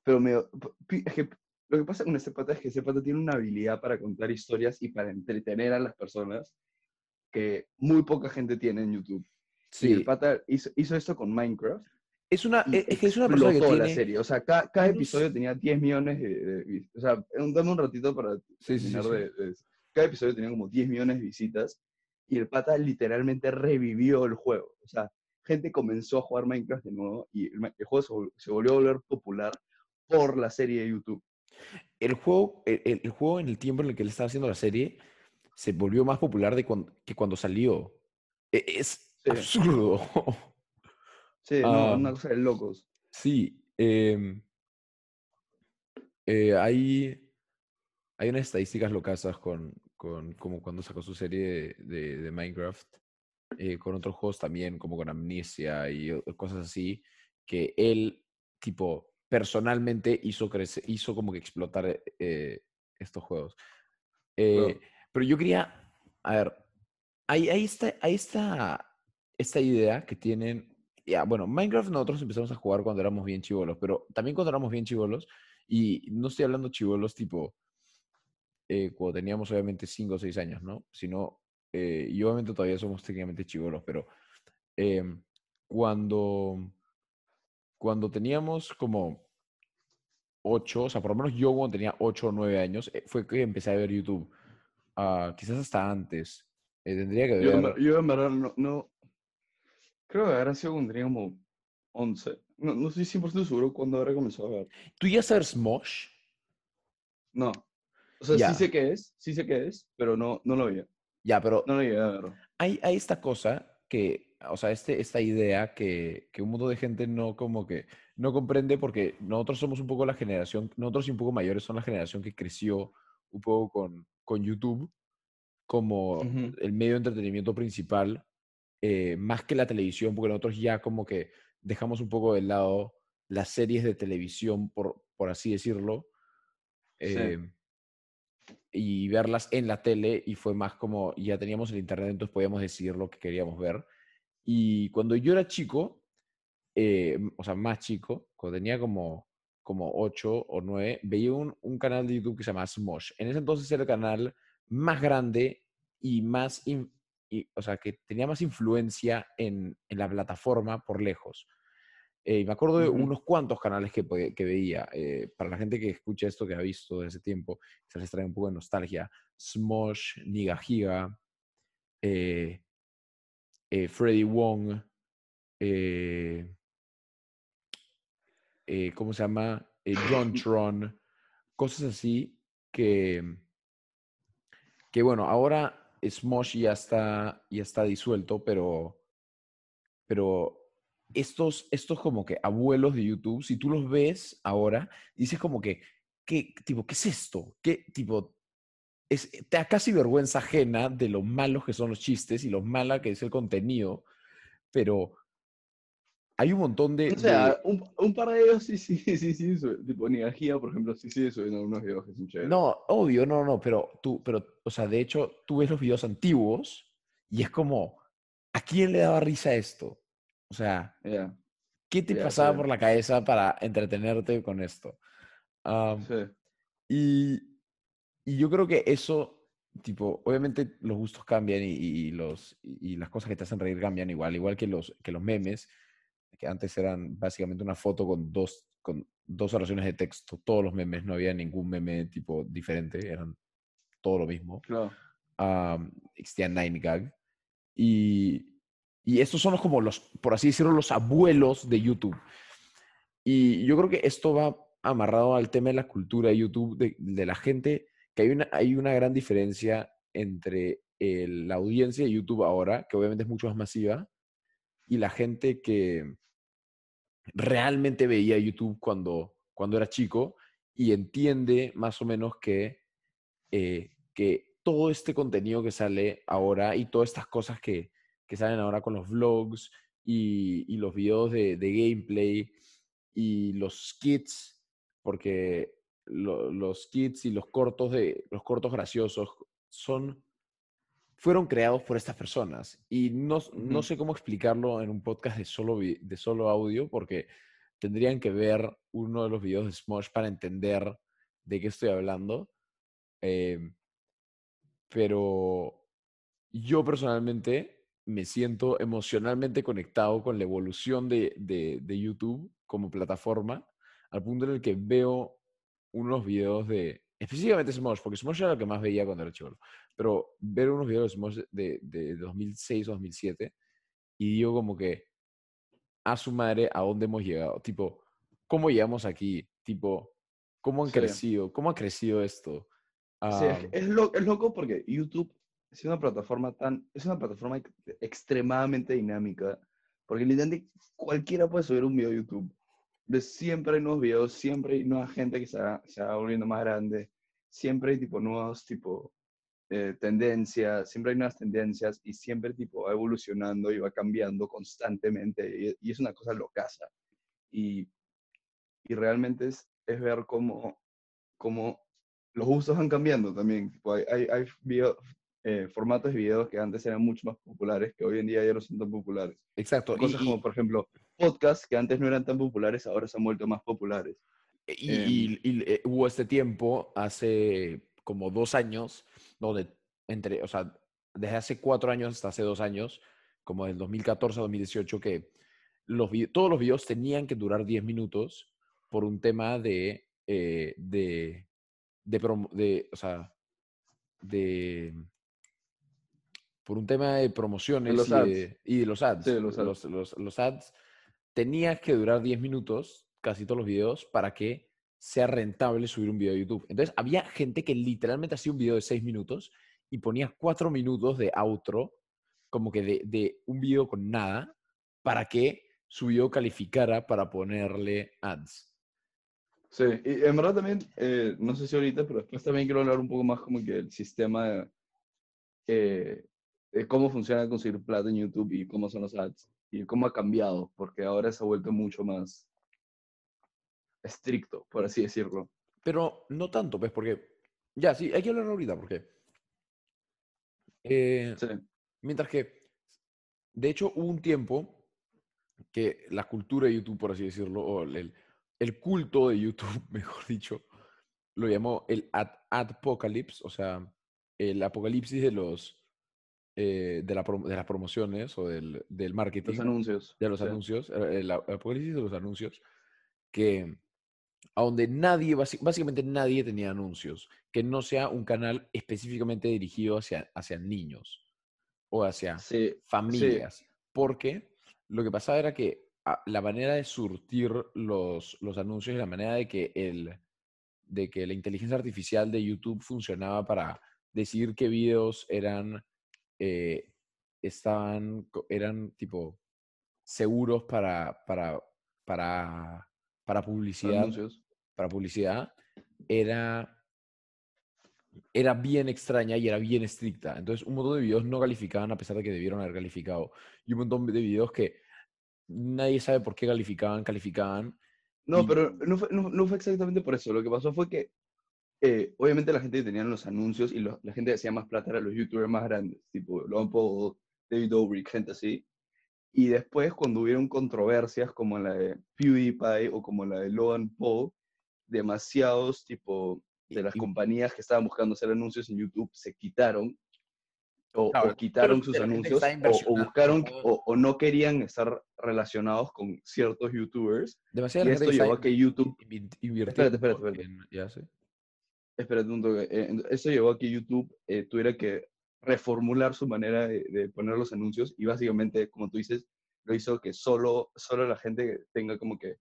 pero me, es que lo que pasa con este pata es que este pata tiene una habilidad para contar historias y para entretener a las personas que muy poca gente tiene en YouTube. Sí. Y el pata hizo, hizo esto con Minecraft. Es una, es, que es una persona que tiene... la serie. O sea, cada, cada episodio tenía 10 millones de, O sea, dame un ratito para sí, sí, de, Cada episodio tenía como 10 millones de visitas y el pata literalmente revivió el juego. O sea, gente comenzó a jugar Minecraft de nuevo y el, juego se, volvió a volver popular por la serie de YouTube. El juego, el, el, juego en el tiempo en el que él estaba haciendo la serie se volvió más popular de cuando, que cuando salió. E, es absurdo. Sí, no, una cosa de locos. Sí. Em, eh, hay, hay unas estadísticas locasas con, con como cuando sacó su serie de, de, Minecraft, eh, con otros juegos también, como con Amnesia y cosas así, que él, tipo, personalmente hizo, crecer, hizo como que explotar eh, estos juegos. Pero yo quería, a ver, ahí, ahí, está, ahí está esta idea que tienen ya, bueno, Minecraft nosotros empezamos a jugar cuando éramos bien chivolos, pero también cuando éramos bien chivolos, y no estoy hablando chivolos tipo, eh, cuando teníamos obviamente 5 o 6 años, ¿no? Sino, eh, y obviamente todavía somos técnicamente chivolos, pero em, cuando, cuando teníamos como 8, o sea, por lo menos yo cuando tenía 8 o 9 años, eh, fue que empecé a ver YouTube. Uh, quizás hasta antes. tendría que ver. Yo, en verdad no, Creo que sido cuando tenía como 11. No, no estoy 100% seguro cuándo habrá comenzado a ver. ¿Tú ya sabes Smosh? No. O sea, sí sé qué es, sí sé qué es, pero no, no lo veía. Ya, pero No lo llegué a ver. hay, hay esta cosa que, o sea, este, esta idea que, que un montón de gente no como que no comprende porque nosotros somos un poco la generación, nosotros y un poco mayores son la generación que creció un poco con, con YouTube como Ujú. el medio de entretenimiento principal, eh, más que la televisión, porque nosotros ya como que dejamos un poco de lado las series de televisión, por, por así decirlo, Sí. eh, y verlas en la tele y fue más como ya teníamos el internet, entonces podíamos decidir lo que queríamos ver. Y cuando yo era chico, eh, o sea, más chico, cuando tenía como, como 8 o 9, veía un, un canal de YouTube que se llama Smosh. En ese entonces era el canal más grande y más, in- y, o sea, que tenía más influencia en, en la plataforma por lejos. Eh, y me acuerdo de unos cuantos canales que, que veía. eh, para la gente que escucha esto, que ha visto de ese tiempo, se les trae un poco de nostalgia. Smosh, Niga Giga, eh, eh, Freddy Wong, ¿cómo se llama? John Tron, cosas así que, que bueno, ahora Smosh ya está, ya está disuelto, pero, pero estos, estos como que abuelos de YouTube, si tú los ves ahora, dices como que, ¿qué, tipo, ¿qué es esto? ¿Qué, tipo, es, te da casi vergüenza ajena de lo malos que son los chistes y lo mala que es el contenido, pero hay un montón de... O sea, de- un, un par de ellos sí, sí, sí, sí, su- tipo Nigagia, por ejemplo, sí sigue subiendo algunos videos que son chéveres. No, obvio, no, no, pero tú, pero, o sea, de hecho, tú ves los videos antiguos y es como, ¿a quién le daba risa esto? O sea, Ya, ¿qué te Ya, pasaba sí. por la cabeza para entretenerte con esto? Am, sí. y, y yo creo que eso, tipo, obviamente los gustos cambian y, y los, y las cosas que te hacen reír cambian igual, igual que los, que los memes, que antes eran básicamente una foto con dos, con dos oraciones de texto, todos los memes, no había ningún meme tipo diferente, eran todo lo mismo. Claro. um, existía Nine Gag. Y, y estos son los, como los, por así decirlo, los abuelos de YouTube. Y yo creo que esto va amarrado al tema de la cultura de YouTube, de, de la gente, que hay una, hay una gran diferencia entre el- la audiencia de YouTube ahora, que obviamente es mucho más masiva, y la gente que realmente veía YouTube cuando, cuando era chico y entiende más o menos que eh, que todo este contenido que sale ahora y todas estas cosas que, que salen ahora con los vlogs y, los videos de, de gameplay y los skits, porque lo- los skits y los cortos, de, los cortos graciosos son, fueron creados por estas personas. Y no, no sé cómo explicarlo en un podcast de solo, de solo audio, porque tendrían que ver uno de los videos de Smosh para entender de qué estoy hablando. Em, pero yo personalmente me siento emocionalmente conectado con la evolución de, de- de YouTube como plataforma, al punto en el que veo unos videos de, específicamente Smosh, porque Smosh era lo que más veía cuando era chico, pero ver unos videos de Smosh de, de 2006 o 2007 y digo como que, a su madre, ¿a dónde hemos llegado? Tipo, ¿cómo llegamos aquí? Tipo, ¿cómo han Sí. crecido? ¿Cómo ha crecido esto? Sí, es, es, lo- es loco porque YouTube es una plataforma tan, es una plataforma ex- extremadamente dinámica, porque literalmente cualquiera puede subir un video a YouTube. De siempre hay nuevos videos, siempre hay nueva gente que se va, se va volviendo más grande, siempre hay tipo nuevos tipo eh, tendencias, siempre hay nuevas tendencias y siempre tipo va evolucionando y va cambiando constantemente y, y es una cosa locaza. Y, y realmente es, es ver cómo, cómo los gustos van cambiando también. Tipo, hay hay, hay video- eh, formatos de videos que antes eran mucho más populares, que hoy en día ya no son tan populares. exacto. Cosas y- como, por ejemplo, podcasts que antes no eran tan populares, ahora se han vuelto más populares. Y, Em, y- y, eh, hubo este tiempo, hace como dos años, donde entre, o sea, desde hace cuatro años hasta hace dos años, como del 2014 a 2018, que los, todos los videos tenían que durar 10 minutos por un tema de, eh, de, de, promo- de, o sea, de, por un tema de promociones los y, de, y de los ads. Sí, de los ads. Los, los- los ads tenías que durar 10 minutos, casi todos los videos, para que sea rentable subir un video a YouTube. Entonces, había gente que literalmente hacía un video de 6 minutos y ponía 4 minutos de outro, como que de, de un video con nada, para que su video calificara para ponerle ads. Sí, y en verdad también, eh, no sé si ahorita, pero después también quiero hablar un poco más como que el sistema de, eh, de cómo funciona conseguir plata en YouTube y cómo son los ads y cómo ha cambiado, porque ahora se ha vuelto mucho más estricto, por así decirlo. Pero no tanto, pues, porque. Ya, sí, hay que hablar ahorita, porque. eh, Sí, mientras que. De hecho, hubo un tiempo que la cultura de YouTube, por así decirlo, o el, el- el culto de YouTube, mejor dicho, lo llamó el ad, adpocalypse, o sea, el apocalipsis de los. eh, de, la de las promociones o del, del marketing los anuncios. de los sí. anuncios, el, a- apocalipsis de los anuncios, que a donde nadie, básicamente nadie tenía anuncios, que no sea un canal específicamente dirigido hacia, hacia niños o hacia Sí, familias, porque lo que pasaba era que ah, la manera de surtir los, los anuncios y la manera de que, el, de que la inteligencia artificial de YouTube funcionaba para decidir qué videos eran, eh, estaban, eran tipo seguros para, para, para, para publicidad, anuncios. para publicidad, era, era bien extraña y era bien estricta. Entonces, un montón de videos no calificaban a pesar de que debieron haber calificado. Y un montón de videos que nadie sabe por qué calificaban, calificaban. No, Y- pero no fue, no, no fue exactamente por eso. Lo que pasó fue que, eh, obviamente, la gente tenía los anuncios y los- la gente que hacía más plata eran los youtubers más grandes, tipo Paul, David Dobrik, gente así. Y después, cuando hubieron controversias como la de PewDiePie o como la de Logan Paul, demasiados, tipo, de las compañías que estaban buscando hacer anuncios en YouTube se quitaron o, Claro, o quitaron sus anuncios o- o, buscaron o, o no querían estar relacionados con ciertos youtubers Demasiada y esto llevó a que YouTube Espérate, espérate, espérate. en- ya. Espérate un toque. eh, eso llevó a que YouTube eh, tuviera que reformular su manera de, de poner los anuncios y básicamente, como tú dices, lo hizo que solo, solo la gente tenga como que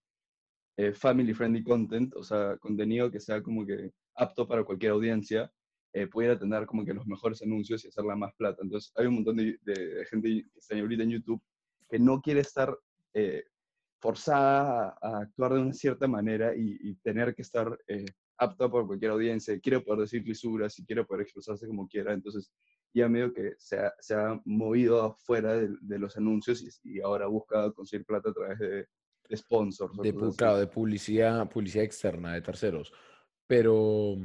eh, family friendly content, o sea, contenido que sea como que apto para cualquier audiencia, eh, pudiera tener como que los mejores anuncios y hacerla más plata. Entonces, hay un montón de, de- gente que está ahorita en YouTube que no quiere estar eh, forzada a, a actuar de una cierta manera y, y tener que estar eh, apta por cualquier audiencia, quiere poder decir lisuras y quiere poder expresarse como quiera, entonces ya medio que se ha, se ha movido afuera de, de los anuncios y, y ahora busca conseguir plata a través de, de sponsors. de, claro, de publicidad, publicidad externa, de terceros. Pero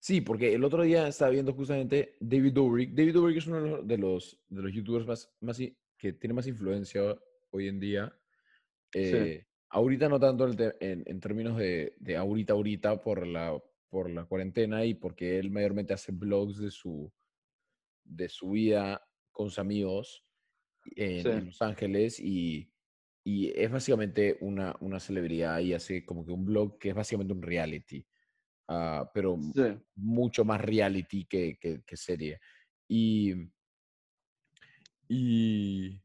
sí, porque el otro día estaba viendo justamente David Dobrik. David Dobrik es uno de los, de los, youtubers más, más, que tiene más influencia hoy en día. Eh, Ahorita no tanto en- en términos de, de ahorita, ahorita, por la, por la cuarentena y porque él mayormente hace blogs de su, de su vida con sus amigos en, Sí. en Los Ángeles y, y es básicamente una, una celebridad y hace como que un blog que es básicamente un reality, ah, pero Sí, mucho más reality que, que- que serie. Y, y,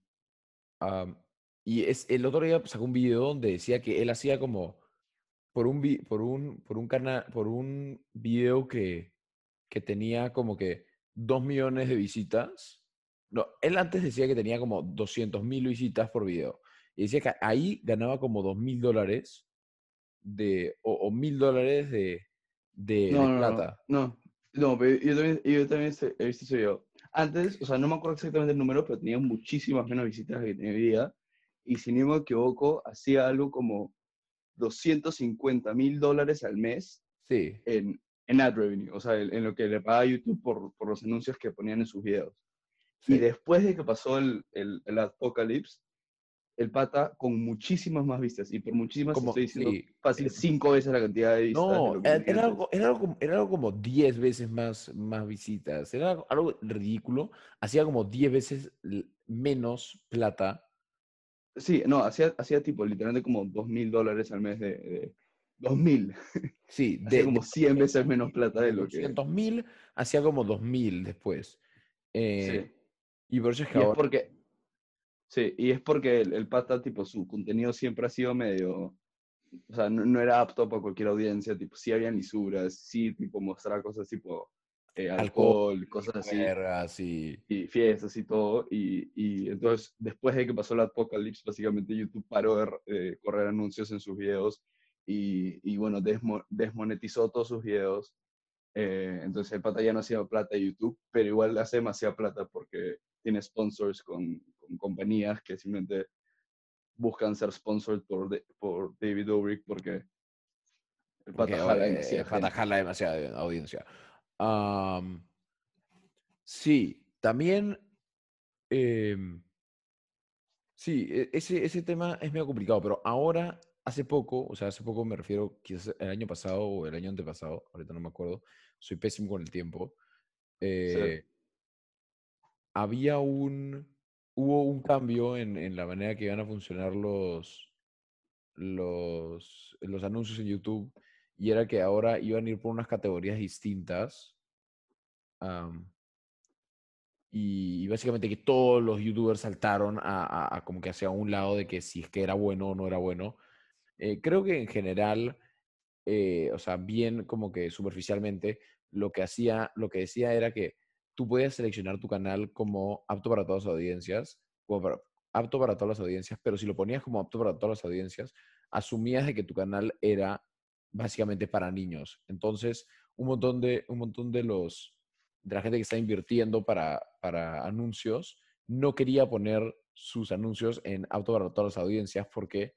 y es, el otro día sacó un video donde decía que él hacía como por un, por un, por un canal, por un video que, que tenía como que dos millones de visitas. No, él antes decía que tenía como 200 mil visitas por video. Y decía que ahí ganaba como dos mil dólares de, o mil dólares de, de, no, de no, no, plata. no, no, pero yo también, yo también he visto ese video. Antes, o sea, no me acuerdo exactamente el número, pero tenía muchísimas menos visitas que tenía hoy día. Y si no me equivoco, hacía algo como 250 mil dólares al mes Sí. en, en ad revenue, o sea, en, lo que le paga YouTube por, por los anuncios que ponían en sus videos. Y sí. después de que pasó el, el, el Apocalypse, el pata con muchísimas más vistas, y por muchísimas Como- estoy diciendo sí. fácil cinco veces la cantidad de vistas. de No, que era, algo, era, algo, como- era algo como 10 veces más, más visitas. Era algo, algo ridículo. Hacía como 10 veces menos plata. Sí, no, hacía, hacía tipo literalmente como dos mil dólares al mes de... de dos mil, Sí, hacía de, como 100 veces menos plata de lo que... 200 mil, hacía como 2 mil después. Eh, Y por eso es que Y es ahora... porque, sí, y es porque el, el pata, tipo, su contenido siempre ha sido medio, o sea, no, no era apto para cualquier audiencia, tipo, sí había lisuras, sí, tipo, mostraba cosas tipo eh, Alcohol, alcohol, cosas así, vergas y... y fiestas y todo, y, y entonces, después de que pasó la apocalipsis, básicamente YouTube paró de eh, correr anuncios en sus videos, y, y bueno, desmo- desmonetizó todos sus videos, eh, entonces el pata ya no hacía plata de YouTube, pero igual hace demasiada plata porque tiene sponsors con, con compañías que simplemente buscan ser sponsored por, de- por David Dobrik porque el pata jala eh, demasiada jala demasiada audiencia. Am, sí, también... em, sí, e- ese, ese tema es medio complicado, pero ahora, hace poco, o sea, hace poco me refiero quizás el año pasado o el año antepasado, ahorita no me acuerdo, soy pésimo con el tiempo. eh, había un, hubo un cambio en, en la manera que iban a funcionar los, los, los anuncios en YouTube y era que ahora iban a ir por unas categorías distintas. am, y, y básicamente que todos los youtubers saltaron a, a- a como que hacia un lado de que si es que era bueno o no era bueno. Eh, creo que en general, eh, o sea, bien como que superficialmente, lo que hacía, lo que decía era que tú podías seleccionar tu canal como apto para todas las audiencias, como apto para todas las audiencias, pero si lo ponías como apto para todas las audiencias, asumías de que tu canal era básicamente para niños. Entonces, un montón de, un montón de los de la gente que está invirtiendo para, para anuncios no quería poner sus anuncios en apto para todas las audiencias porque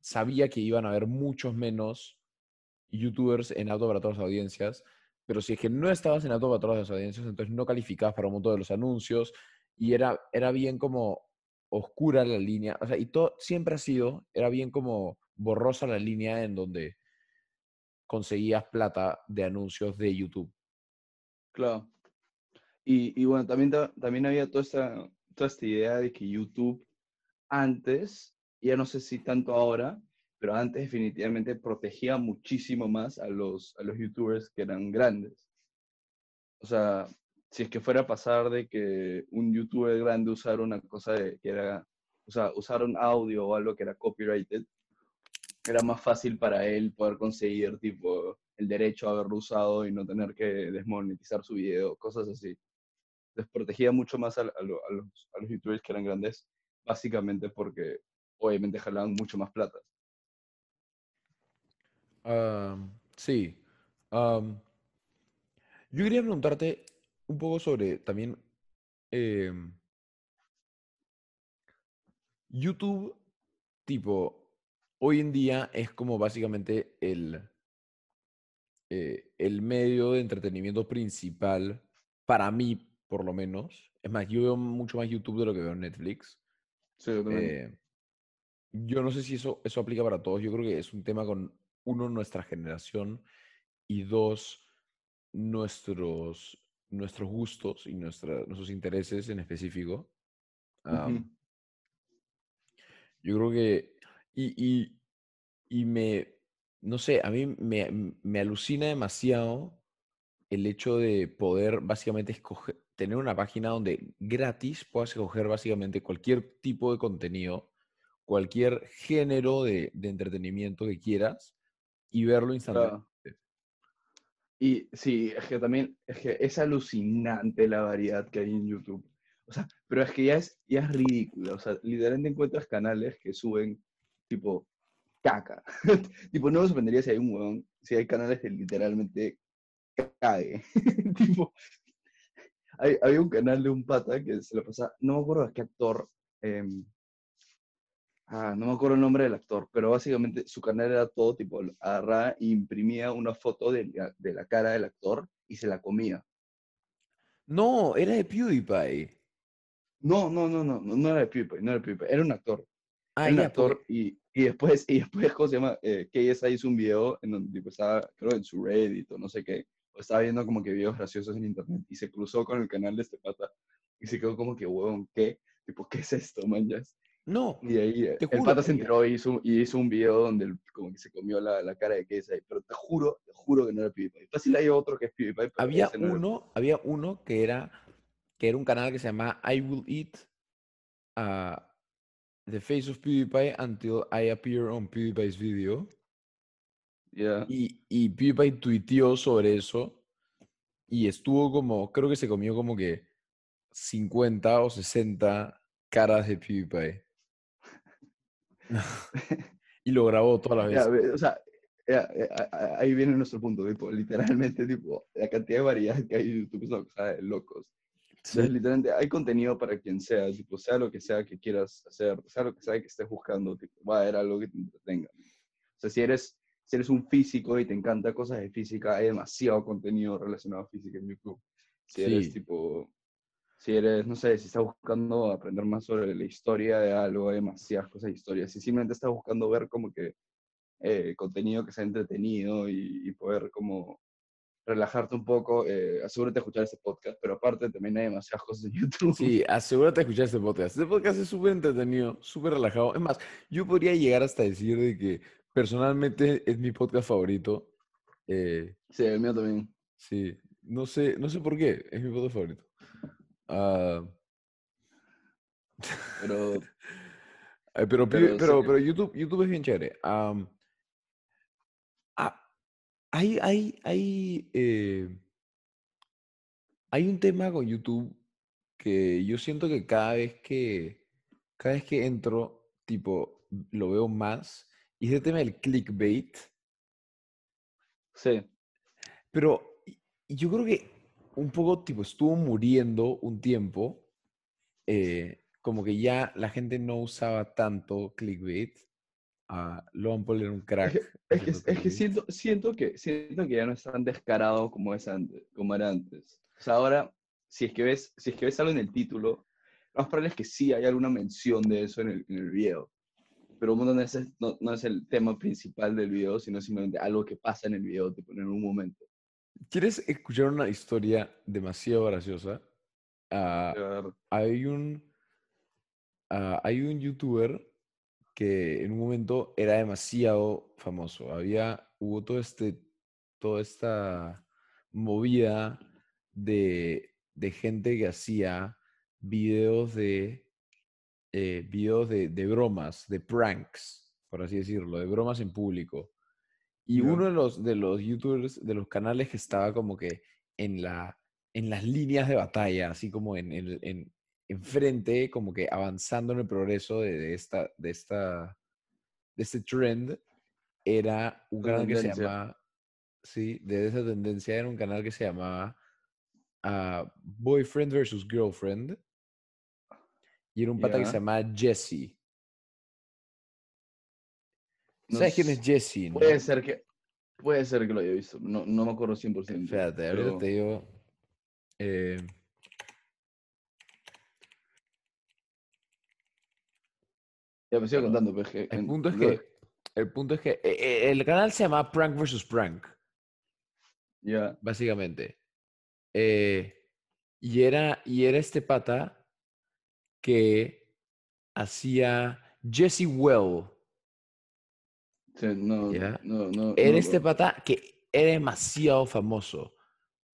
sabía que iban a haber muchos menos youtubers en apto para todas las audiencias, pero si es que no estabas en apto para todas las audiencias, entonces no calificabas para un montón de los anuncios y era, era bien como oscura la línea, o sea, y todo siempre ha sido, era bien como borrosa la línea en donde conseguías plata de anuncios de YouTube. Claro. Y, bueno, también, ta- también había toda esta, toda esta idea de que YouTube antes, ya no sé si tanto ahora, pero antes definitivamente protegía muchísimo más a los, a los YouTubers que eran grandes. O sea, si es que fuera a pasar de que un YouTuber grande usara una cosa de, que era, o sea, usara un audio o algo que era copyrighted, era más fácil para él poder conseguir tipo el derecho a haberlo usado y no tener que desmonetizar su video, cosas así. Les protegía mucho más a, a a los, a los youtubers que eran grandes, básicamente porque obviamente jalaban mucho más plata. Sí. Yo quería preguntarte un poco sobre también em, YouTube, tipo, hoy en día es como básicamente el, eh, el medio de entretenimiento principal para mí, por lo menos. Es más, yo veo mucho más YouTube de lo que veo en Netflix. Sí, yo también. Eh, yo no sé si eso, eso aplica para todos. Yo creo que es un tema con, uno, nuestra generación y dos, nuestros, nuestros gustos y nuestra- nuestros intereses en específico. Yo creo que, y, y, y me, no sé, a mí me, me alucina demasiado el hecho de poder básicamente escoger, tener una página donde gratis puedas escoger básicamente cualquier tipo de contenido, cualquier género de, entretenimiento que quieras y verlo instantáneamente. Y sí, es que también, es que es alucinante la variedad que hay en YouTube. O sea, pero es que ya es, ya es ridículo. O sea, literalmente encuentras canales que suben tipo caca. tipo, no me sorprendería si hay un huevón, si hay canales que literalmente cague. tipo, hay, había un canal de un pata que se lo pasaba, no me acuerdo de qué actor, em, ah, no me acuerdo el nombre del actor, pero básicamente su canal era todo tipo, agarraba e imprimía una foto de la, de la cara del actor y se la comía. No, era de PewDiePie. No, no, no, no, no, no era de PewDiePie, no era de PewDiePie, era un actor. Ah, Era un ya, actor porque- y, y después, y después, ¿cómo se llama? Eh, KSI hizo un video en donde tipo, estaba, creo, en su Reddit o no sé qué, o estaba viendo como que videos graciosos en internet y se cruzó con el canal de este pata y se quedó como que, huevón, ¿qué? Tipo, ¿qué es esto, manjas? No, Y ahí eh, Te el juro, pata se enteró y hizo, y hizo un video donde él como que se comió la, la cara de KSI, pero te juro, te juro que no era PewDiePie. Fácil hay otro que es PewDiePie, había era. uno, había uno que era que era un canal que se llama I Will Eat uh, The Face of PewDiePie Until I Appear on PewDiePie's Video. Ya. Y, y PewDiePie tuiteó sobre eso y estuvo como, creo que se comió como que 50 o 60 caras de PewDiePie. y lo grabó todas las Ya, veces. ve, o sea, ya, eh, a- a- ahí viene nuestro punto, tipo, literalmente, tipo, la cantidad de variedad que hay en YouTube es una cosa de locos. Entonces, Sí, literalmente, hay contenido para quien sea, tipo, sea lo que sea que quieras hacer, sea lo que sea que estés buscando, tipo, va a haber algo que te entretenga. O sea, si eres, si eres un físico y te encanta cosas de física, hay demasiado contenido relacionado a física en YouTube. Si eres, Sí. tipo, si eres, no sé, si estás buscando aprender más sobre la historia de algo, hay demasiadas cosas de historia. Si simplemente estás buscando ver como que eh, contenido que sea entretenido y, y poder como relajarte un poco, eh, asegúrate de escuchar este podcast, pero aparte también hay demasiadas cosas en YouTube. Sí, asegúrate de escuchar este podcast. Este podcast es súper entretenido, súper relajado. Es más, yo podría llegar hasta decir de que personalmente es mi podcast favorito. Eh, Sí, el mío también. sí, no sé, no sé por qué, es mi podcast favorito. Ah, Pero eh, pero, Pero pero, sí. pero YouTube, YouTube es bien chévere. Ah, hay, hay, hay, eh, hay un tema con YouTube que yo siento que cada vez que, cada vez que entro, tipo, lo veo más, y es el tema del clickbait. sí, Pero yo creo que un poco, tipo, estuvo muriendo un tiempo, eh, como que ya la gente no usaba tanto clickbait. Ah, Logan Paul era un crack. es que, es que siento, siento, que, siento que ya no es tan descarado como, es antes, como era antes. O sea, ahora, si es, que ves, si es que ves algo en el título, lo más probable es que sí hay alguna mención de eso en el, en el video. Pero de veces no, no es el tema principal del video, sino simplemente algo que pasa en el video, tipo, en un momento. ¿Quieres escuchar una historia demasiado graciosa? Ah, hay un ah, hay un youtuber que en un momento era demasiado famoso. Había, hubo todo este, toda esta movida de, de gente que hacía videos de eh, videos de, de bromas, de pranks, por así decirlo, de bromas en público. Y uno de los, de los youtubers, de los canales que estaba como que en, la, en las líneas de batalla, así como en, en, en- enfrente, como que avanzando en el progreso de, de esta, de esta, de este trend, era un canal que se llamaba, sí, de esa tendencia, era un canal que se llamaba ah, Boyfriend versus Girlfriend. Y era un pata que se llamaba Jesse. No ¿Sabes quién es Jesse? no? Puede ser que, puede ser que lo haya visto, no, no me acuerdo 100%. Espérate, ahorita pero- te digo. eh, Ya me sigo contando, pues, que el punto es lo- que. El punto es que eh, eh, el canal se llama Prank vs. Prank, Ya, básicamente. Eh, y, era, y era este pata que hacía Jesse Well. Sí, no, no, no, Era este pata que era demasiado famoso.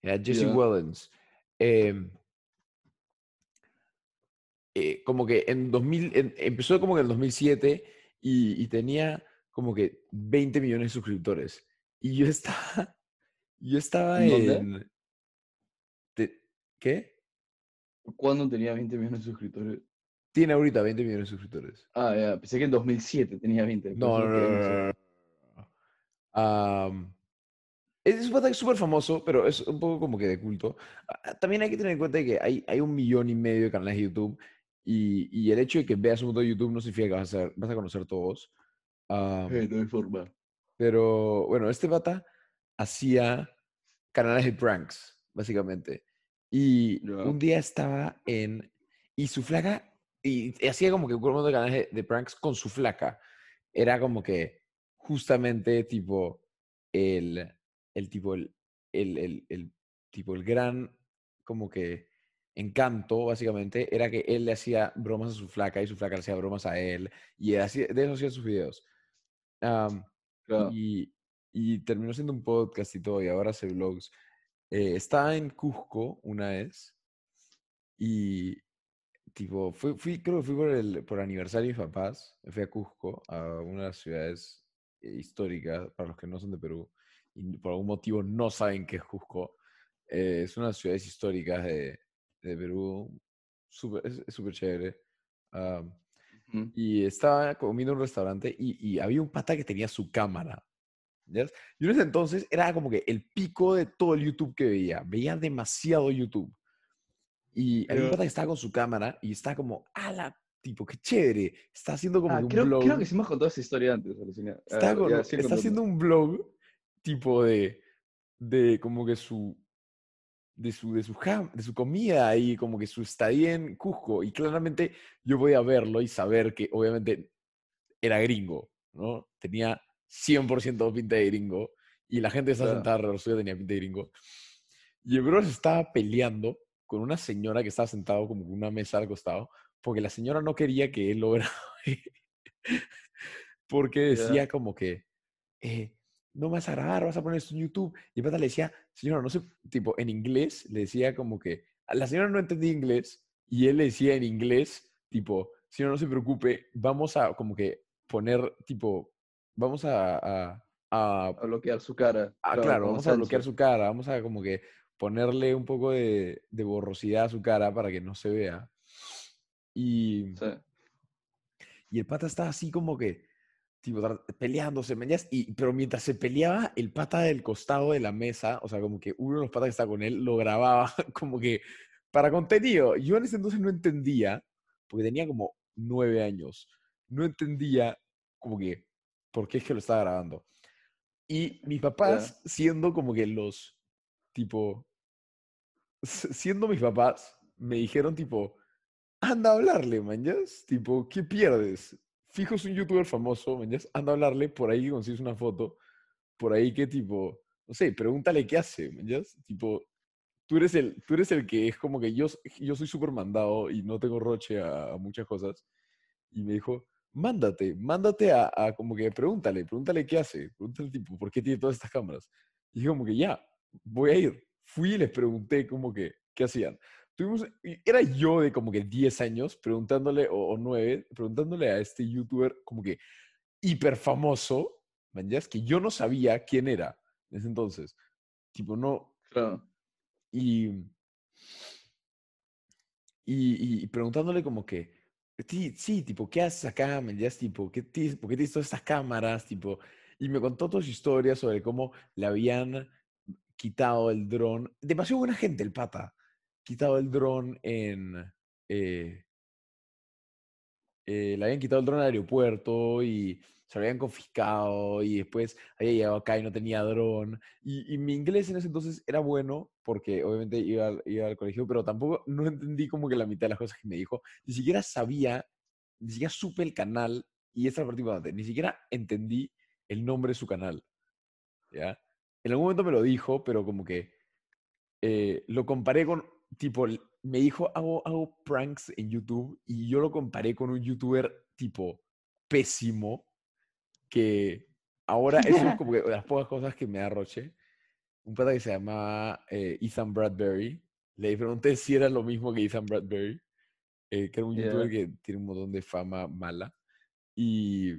¿ya? Jesse. Wellens. Em, eh, como que en 2000, en- empezó como que en 2007 y, y tenía como que 20 millones de suscriptores. Y yo estaba, yo estaba ¿En dónde? en... te- ¿Qué? ¿Cuándo tenía 20 millones de suscriptores? Tiene ahorita 20 millones de suscriptores. Ah, ya, pensé que en 2007 tenía 20. por No, no, no, no. Am, es un súper famoso, pero es un poco como que de culto. Ah, También hay que tener en cuenta que hay, hay un millón y medio de canales de YouTube y, y el hecho de que veas un montón de YouTube no significa que vas a, vas a conocer todos. Am, Eh, no hay forma. pero bueno, este pata hacía canales de pranks, básicamente. Y un día estaba en... Y su flaca... Y, hacía como que un montón de canales de, pranks con su flaca. Era como que justamente tipo el... El tipo... El, el, el, el tipo el gran... Como que encanto, básicamente, era que él le hacía bromas a su flaca y su flaca le hacía bromas a él. Y así, de eso hacía sus videos. Claro. y, y terminó siendo un podcast y todo, y ahora hace vlogs. Eh, estaba en Cusco una vez Y, tipo, fui, fui, creo que fui por el por aniversario de mis papás. Fui a Cusco, a una de las ciudades eh, históricas, para los que no son de Perú, y por algún motivo no saben qué es Cusco. Eh, es una de las ciudades históricas de, de Perú. Súper, es súper chévere. Y estaba comiendo en un restaurante y, y había un pata que tenía su cámara. Yo en ese entonces era como que el pico de todo el YouTube que veía. Veía demasiado YouTube. Y pata que estaba con su cámara y estaba como, ala, tipo, qué chévere. Está haciendo como Ah, un creo, blog. creo que me has contado esa historia antes, Está, ver, con- ya, está haciendo un blog tipo de, de como que su, de su, de su, jam- de su comida y como que su estadía en Cusco. Y claramente yo podía verlo y saber que obviamente era gringo, ¿no? Tenía 100% pinta de gringo. Y la gente que estaba Claro. sentada alrededor suyo tenía pinta de gringo. Y el bro se estaba peleando con una señora que estaba sentado como una mesa al costado, porque la señora no quería que él lo porque decía como que, eh, no me vas a grabar, vas a poner esto en YouTube. Y pata le decía, señora, no sé, tipo, en inglés, le decía como que, la señora no entendía inglés, y él le decía en inglés, tipo, señora, no se preocupe, vamos a como que poner, tipo, vamos a, a, a A bloquear su cara. Ah, claro, vamos a bloquear su cara, vamos a como que ponerle un poco de, de borrosidad a su cara para que no se vea. Y, Sí. y el pata estaba así como que, tipo, peleándose. Y, pero mientras se peleaba, el pata del costado de la mesa, o sea, como que uno de los patas que estaba con él, lo grababa como que para contenido. Yo en ese entonces no entendía, porque tenía como nueve años, no entendía como que por qué es que lo estaba grabando. Y mis papás, siendo como que los, tipo, siendo mis papás, me dijeron tipo, anda a hablarle, mañas, tipo, ¿qué pierdes? Fijo es un youtuber famoso, mañas, anda a hablarle, por ahí consigues una foto, por ahí que tipo, no sé, pregúntale qué hace, mañas, tipo, tú eres el, tú eres el que es como que yo, yo soy súper mandado y no tengo roche a, muchas cosas. Y me dijo, mándate, mándate a, a como que pregúntale, pregúntale qué hace, pregúntale tipo, ¿por qué tiene todas estas cámaras? Y como que ya, voy a ir. Fui y les pregunté como que, ¿qué hacían? Tuvimos, era yo de como que 10 años preguntándole, o, o 9, preguntándole a este youtuber como que hiper famoso, ¿man? ya? Es que yo no sabía quién era en ese entonces. Tipo, no, Claro. y, y, y preguntándole como que, sí, sí, tipo, ¿qué haces acá? ¿Me entiendes? Tipo, ¿qué ¿por qué tienes todas estas cámaras? Tipo, y me contó toda su historia sobre cómo le habían quitado el dron. Demasiado buena gente el pata. Quitado el dron en... eh, eh, le habían quitado el dron al aeropuerto y se lo habían confiscado y después había llegado acá y no tenía dron. Y, mi inglés en ese entonces era bueno porque obviamente iba, al- colegio, pero tampoco no entendí como que la mitad de las cosas que me dijo. Ni siquiera sabía, ni siquiera supe el canal y esa es la parte importante, ni siquiera entendí el nombre de su canal. ¿Ya? En algún momento me lo dijo, pero como que eh, lo comparé con, tipo, me dijo, hago, hago pranks en YouTube y yo lo comparé con un youtuber tipo pésimo que ahora eso es como que de las pocas cosas que me da roche. Un pata que se llama eh, Ethan Bradbury. Le pregunté si era lo mismo que Ethan Bradbury, eh, que era un youtuber que tiene un montón de fama mala. Y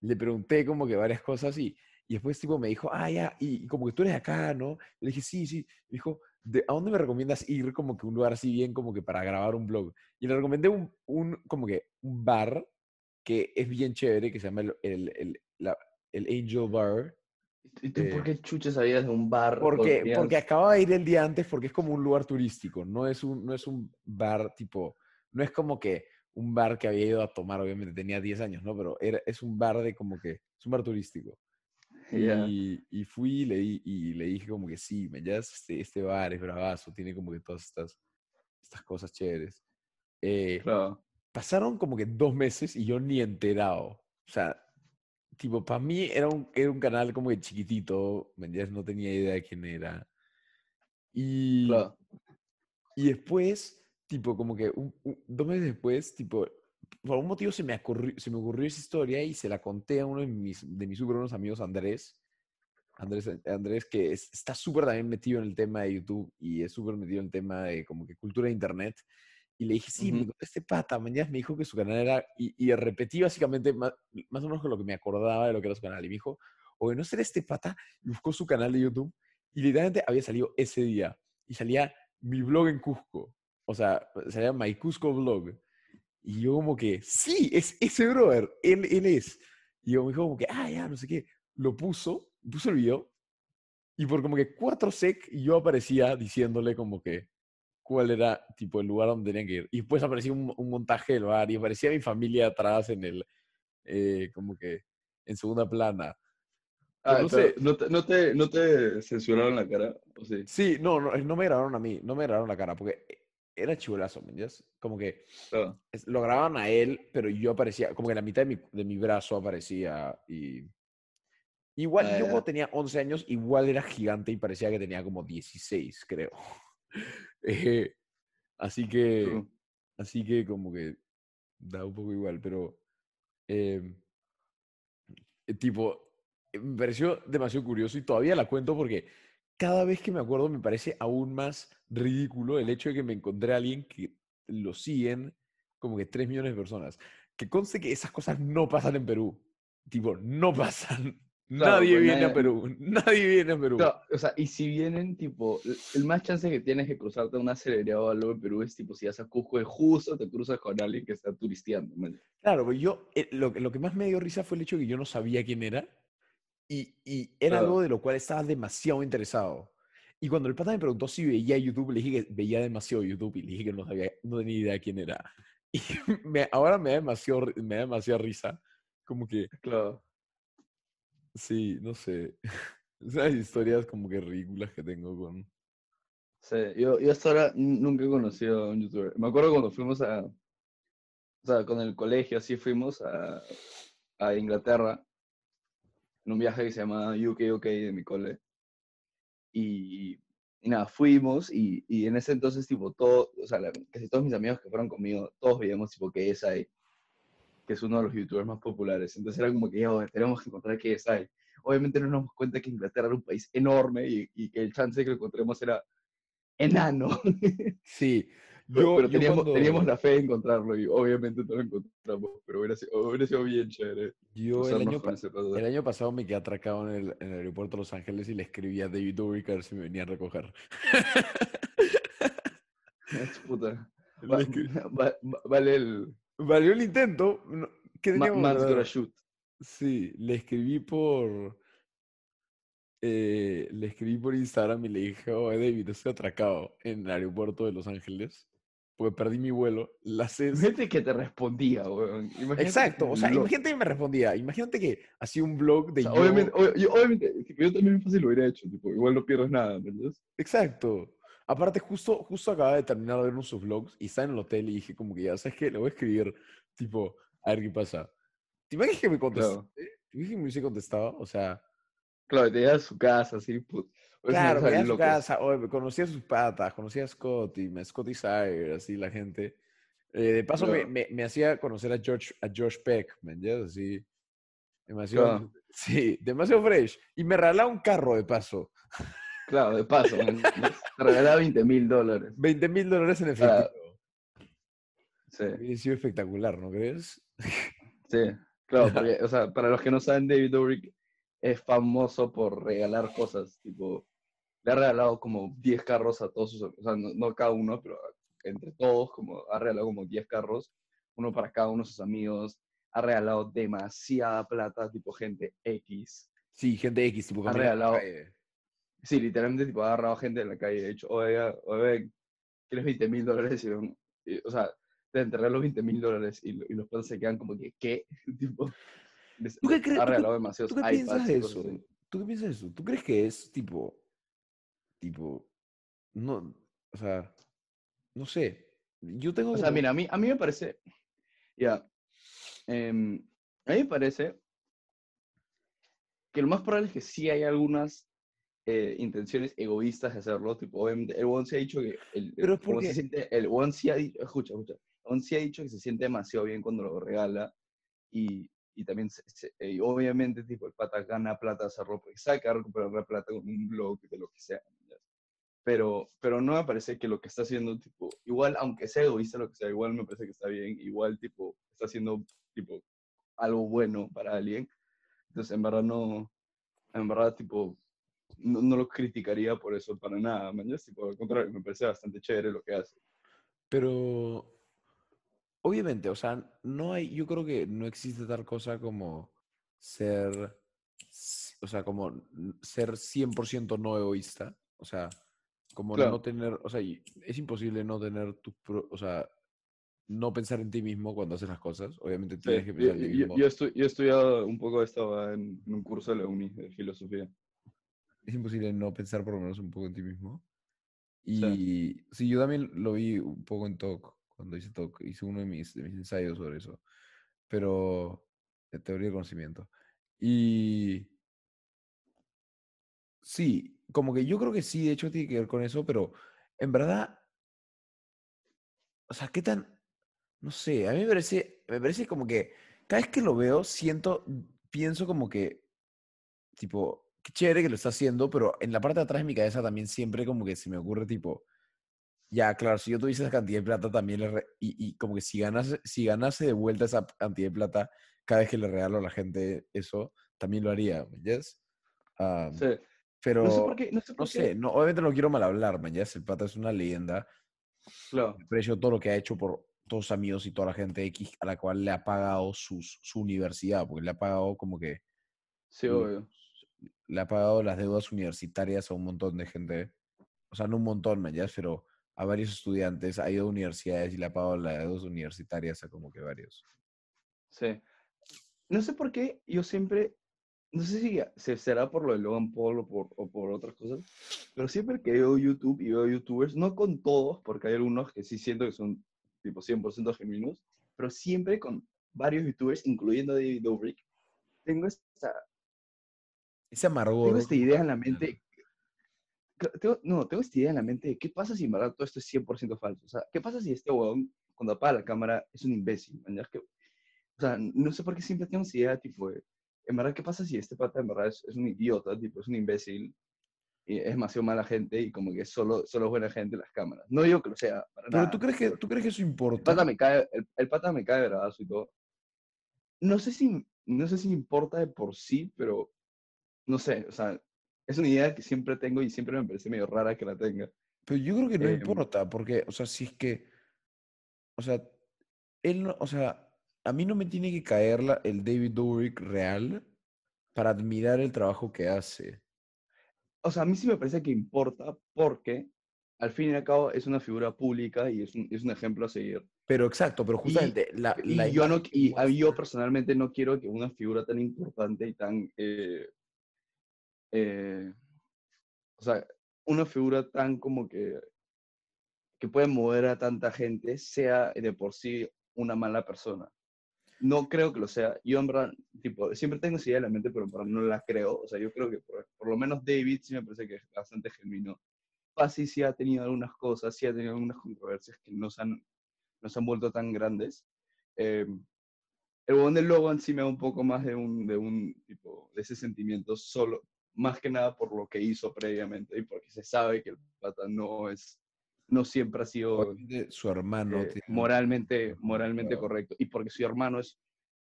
le pregunté como que varias cosas y, y después tipo me dijo, ah, ya, y, y como que tú eres de acá, ¿no? Le dije, sí, sí. Me dijo, "¿De- ¿a dónde me recomiendas ir como que un lugar así bien como que para grabar un blog? Y le recomendé un, un como que un bar que es bien chévere, que se llama el, el, el, la- el Angel Bar. ¿Y tú por Eh, qué chuches sabías de un bar? Porque, porque acababa de ir el día antes porque es como un lugar turístico, no es un, no es un bar tipo, no es como que un bar que había ido a tomar, obviamente tenía 10 años, ¿no? Pero era, es un bar de como que, es un bar turístico. Ya. Y, y fui y le, y le dije como que sí, me ya este, este bar es bravazo, tiene como que todas estas, estas cosas chéveres. Eh, Claro. pasaron como que dos meses y yo ni enterado. O sea, tipo, para mí era un, era un canal como que chiquitito, ¿me entiendes? No tenía idea de quién era. Y, Claro. y después, tipo, como que un- un- dos meses después, tipo, por algún motivo se me, ocurrió, se me ocurrió esa historia y se la conté a uno de mis, de mis súper buenos amigos, Andrés. Andrés, Andrés que es- está súper también metido en el tema de YouTube y es súper metido en el tema de como que cultura de Internet. Y le dije, sí, me Ujú. conté este pata, mañana me dijo que su canal era, y, y repetí básicamente más, más o menos con lo que me acordaba de lo que era su canal. Y me dijo, oye, ¿no será este pata? Y buscó su canal de YouTube y literalmente había salido ese día. Y salía mi blog en Cusco. O sea, salía My Cusco Blog. Y yo como que, sí, es ese brother, él, él es. Y yo me dijo como que, ah, ya, no sé qué. Lo puso, puso el video. Y por como que cuatro sec, yo aparecía diciéndole como que cuál era tipo el lugar donde tenían que ir. Y después aparecía un, un montaje del bar y aparecía mi familia atrás en el, eh, como que en segunda plana. Ah, no sé. ¿no te, no, te, ¿no te censuraron la cara? ¿O sí? Sí, no, no, no me grabaron a mí, no me grabaron la cara, porque era chivolazo, ¿me entiendes? Como que lo grababan a él, pero yo aparecía, como que la mitad de mi, de mi brazo aparecía y... Igual, Ah, yo cuando tenía 11 años, igual era gigante y parecía que tenía como 16, creo. Eh, así que, así que como que da un poco igual, pero... em, eh, tipo, me pareció demasiado curioso y todavía la cuento porque cada vez que me acuerdo me parece aún más ridículo el hecho de que me encontré a alguien que lo siguen como que 3 millones de personas. Que conste que esas cosas no pasan en Perú. Tipo, no pasan. Claro, nadie pues viene a nadie- Perú. Nadie viene a Perú. Claro, o sea, y si vienen, tipo, el- más chance que tienes de cruzarte a una celebridad o algo en Perú es, tipo, si vas a Cusco, es justo te cruzas con alguien que está turisteando. man. Claro, pero yo, eh, lo, lo que más me dio risa fue el hecho de que yo no sabía quién era y, y era algo de lo cual estaba demasiado interesado. Y cuando el pata me preguntó si veía YouTube, le dije que veía demasiado YouTube y le dije que no sabía, no tenía idea quién era. Y me- ahora me da, demasiado, me da demasiada risa. Como que, Claro. sí, no sé. Esas historias como que ridículas que tengo con... Sí, yo, yo hasta ahora nunca he conocido a un youtuber. Me acuerdo cuando fuimos a, o sea, con el colegio, así fuimos a, a Inglaterra, en un viaje que se llama UK UK de mi cole. Y, y nada, fuimos y, y en ese entonces, tipo, todo, o sea, la- casi todos mis amigos que fueron conmigo, todos veíamos, tipo, KSI, que es uno de los youtubers más populares. Entonces era como que, "Yo, tenemos que encontrar KSI. Obviamente no nos damos cuenta que Inglaterra era un país enorme y, y que el chance de que lo encontremos era enano. Sí, yo, pero teníamos, cuando- teníamos la fe de encontrarlo y obviamente no lo encontramos, pero hubiera sido, hubiera sido bien chévere. yo el año, el año pasado me quedé atracado en el, en el aeropuerto de Los Ángeles y le escribía de YouTube y a ver si me venía a recoger. Puta. Va- va- va- vale el Valió el intento. ¿Qué teníamos. Sí, le escribí por. eh, le escribí por Instagram y le dije, oh, David, estoy atracado en el aeropuerto de Los Ángeles. Porque perdí mi vuelo. Las es... Gente que te respondía, weón. Imagínate Exacto, o sea, lo- imagínate que me respondía. Imagínate que hacía un blog de o sea, yo. obviamente, ob- yo, obviamente, tipo, yo también fácil lo hubiera hecho, tipo, igual no pierdes nada, ¿me entiendes? Exacto. Aparte, justo, justo acababa de terminar de ver unos sus vlogs y estaba en el hotel y dije, como que ya, ¿sabes qué? Le voy a escribir, tipo, a ver qué pasa. ¿Te imaginas que me contestó? Claro. ¿Te imaginas que me hubiese contestado? O sea. Claro, te llevas a su casa, así, put- Claro, o sea, me a su casa, oye, conocí a sus patas, conocí a Scotty, me Scotty Sire, así la gente. Eh, de paso me, Claro. me, me hacía conocer a George, a George Peck, ¿me entiendes? Así, demasiado, Claro. sí, demasiado fresh. Y me regalaba un carro de paso, Claro, de paso, te regalaba 20 mil dólares. 20 mil dólares en efectivo. Sí. Hubiera sido espectacular, ¿no crees? Sí, claro, porque, o sea, para los que no saben, David Dobrik es famoso por regalar cosas, tipo, le ha regalado como 10 carros a todos sus, o sea, no, no cada uno, pero entre todos, como, ha regalado como 10 carros, uno para cada uno de sus amigos, ha regalado demasiada plata, tipo gente X. Sí, gente X, tipo Ha regalado-. Sí, literalmente, tipo, ha agarrado gente en la calle, de hecho, oiga, oiga, ¿quieres 20 mil dólares? Y, o sea, te enterré los 20 mil dólares y, y los padres se quedan como que, ¿qué? tipo, les- ¿Tú qué crees- ha tú qué- regalado demasiados ¿Tú qué iPads piensas de eso? ¿Tú qué piensas de eso? ¿Tú crees que es tipo, tipo, no, o sea, no sé. Yo tengo O sea, como- mira, a mí, a mí me parece, ya, em, a mí me parece que lo más probable es que sí hay algunas eh, intenciones egoístas de hacerlo, tipo, obviamente, el one se ha dicho que, el, Pero como se porque- siente, el one sí ha dicho, escucha, escucha, el one sí ha dicho que se siente demasiado bien cuando lo regala, y, y también, y obviamente, tipo, el pata gana plata, se ropa y saca a recuperar la plata con un blog de lo que sea. Pero, pero no me parece que lo que está haciendo, tipo, igual, aunque sea egoísta, lo que sea, igual me parece que está bien, igual, tipo, está haciendo, tipo, algo bueno para alguien. Entonces, en verdad, no, en verdad, tipo, no, no lo criticaría por eso para nada, mañana, tipo, al contrario, me parece bastante chévere lo que hace. Pero, obviamente, o sea, no hay, yo creo que no existe tal cosa como ser, o sea, como ser 100% no egoísta, o sea, como no tener, o sea, es imposible no tener tu, o sea, no pensar en ti mismo cuando haces las cosas. Obviamente tienes que pensar en ti mismo. Yo, estoy, yo estudiado un poco estaba en, en, un curso de la uni de filosofía. Es imposible no pensar por lo menos un poco en ti mismo. Y sí, yo también lo vi un poco en Talk, cuando hice Talk, hice uno de mis, de mis ensayos sobre eso, pero de teoría de conocimiento. Y sí, como que yo creo que sí, de hecho tiene que ver con eso, pero en verdad, o sea, ¿qué tan, no sé, a mí me parece, me parece como que cada vez que lo veo, siento, pienso como que, tipo, qué chévere que lo está haciendo, pero en la parte de atrás de mi cabeza también siempre como que se me ocurre, tipo, ya, claro, si yo tuviese esa cantidad de plata también, le y, y, como que si ganase, si ganase de vuelta esa cantidad de plata, cada vez que le regalo a la gente eso, también lo haría, ¿ves? sí. Pero, no sé, por qué, no sé, no obviamente no quiero mal hablar, ¿me El pata es una leyenda. Claro. Aprecio todo lo que ha hecho por todos amigos y toda la gente X a la cual le ha pagado sus, su universidad, porque le ha pagado como que... Sí, obvio. Le ha pagado las deudas universitarias a un montón de gente. O sea, no un montón, ¿me Pero a varios estudiantes, ha ido a universidades y le ha pagado las deudas universitarias a como que varios. Sí. No sé por qué yo siempre, no sé si será por lo de Logan Paul o por, o por otras cosas, pero siempre que veo YouTube y veo YouTubers, no con todos, porque hay algunos que sí siento que son tipo 100% genuinos, pero siempre con varios youtubers, incluyendo David Dobrik, tengo esta... Ese amargor. Tengo esta idea en la mente... no, tengo esta idea en la mente de qué pasa si en verdad todo esto es 100% falso. O sea, ¿qué pasa si este huevón, cuando apaga la cámara, es un imbécil? Que, o sea, no sé por qué siempre tengo esa idea, tipo, en verdad, ¿qué pasa si este pata en verdad es, es un idiota, tipo, es un imbécil? es demasiado mala gente y como que solo, solo es buena gente las cámaras. No digo que lo sea. pero ¿tú crees que, ¿tú crees que eso importa? El pata me cae, el, pata me cae bravazo y todo. No sé, si, no sé si importa de por sí, pero no sé, o sea, es una idea que siempre tengo y siempre me parece medio rara que la tenga. Pero yo creo que no em, importa, porque, o sea, si es que, o sea, él no, o sea, a mí no me tiene que caer la, el David Dobrik real para admirar el trabajo que hace. O sea, a mí sí me parece que importa porque al fin y al cabo es una figura pública y es un, es un ejemplo a seguir. Pero exacto, pero justamente y, la, y yo, no, y yo personalmente no quiero que una figura tan importante y tan... Eh, eh, o sea, una figura tan como que, que puede mover a tanta gente sea de por sí una mala persona no creo que lo sea. Yo, en verdad, tipo, siempre tengo esa idea en la mente, pero no la creo. O sea, yo creo que por, lo menos David sí me parece que es bastante genuino. Fácil sí ha tenido algunas cosas, sí ha tenido algunas controversias que no se han, no se han vuelto tan grandes. Eh, el buen del Logan sí me da un poco más de un, de un tipo, de ese sentimiento solo, más que nada por lo que hizo previamente y porque se sabe que el pata no es no siempre ha sido su hermano eh, moralmente, moralmente correcto. Y porque su hermano es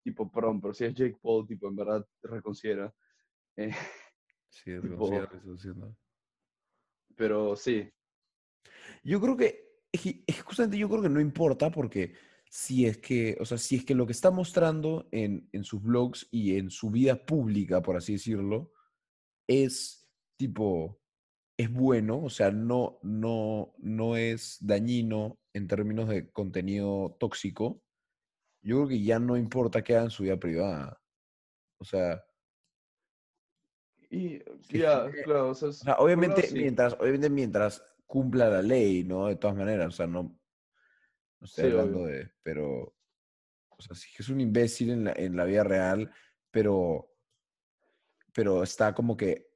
tipo prom, pero si es Jake Paul, tipo, en verdad reconsidera. Eh, sí, reconsidera Pero sí. Yo creo que, justamente yo creo que no importa porque si es que, o sea, si es que lo que está mostrando en, en sus blogs y en su vida pública, por así decirlo, es tipo es bueno, o sea, no, no, no es dañino en términos de contenido tóxico, yo creo que ya no importa qué haga en su vida privada. O sea. Y ya, claro, o sea, obviamente, mientras, obviamente mientras cumpla la ley, ¿no? De todas maneras, o sea, no, no estoy hablando de, pero, o sea, sí que es un imbécil en la, en la vida real, pero, pero está como que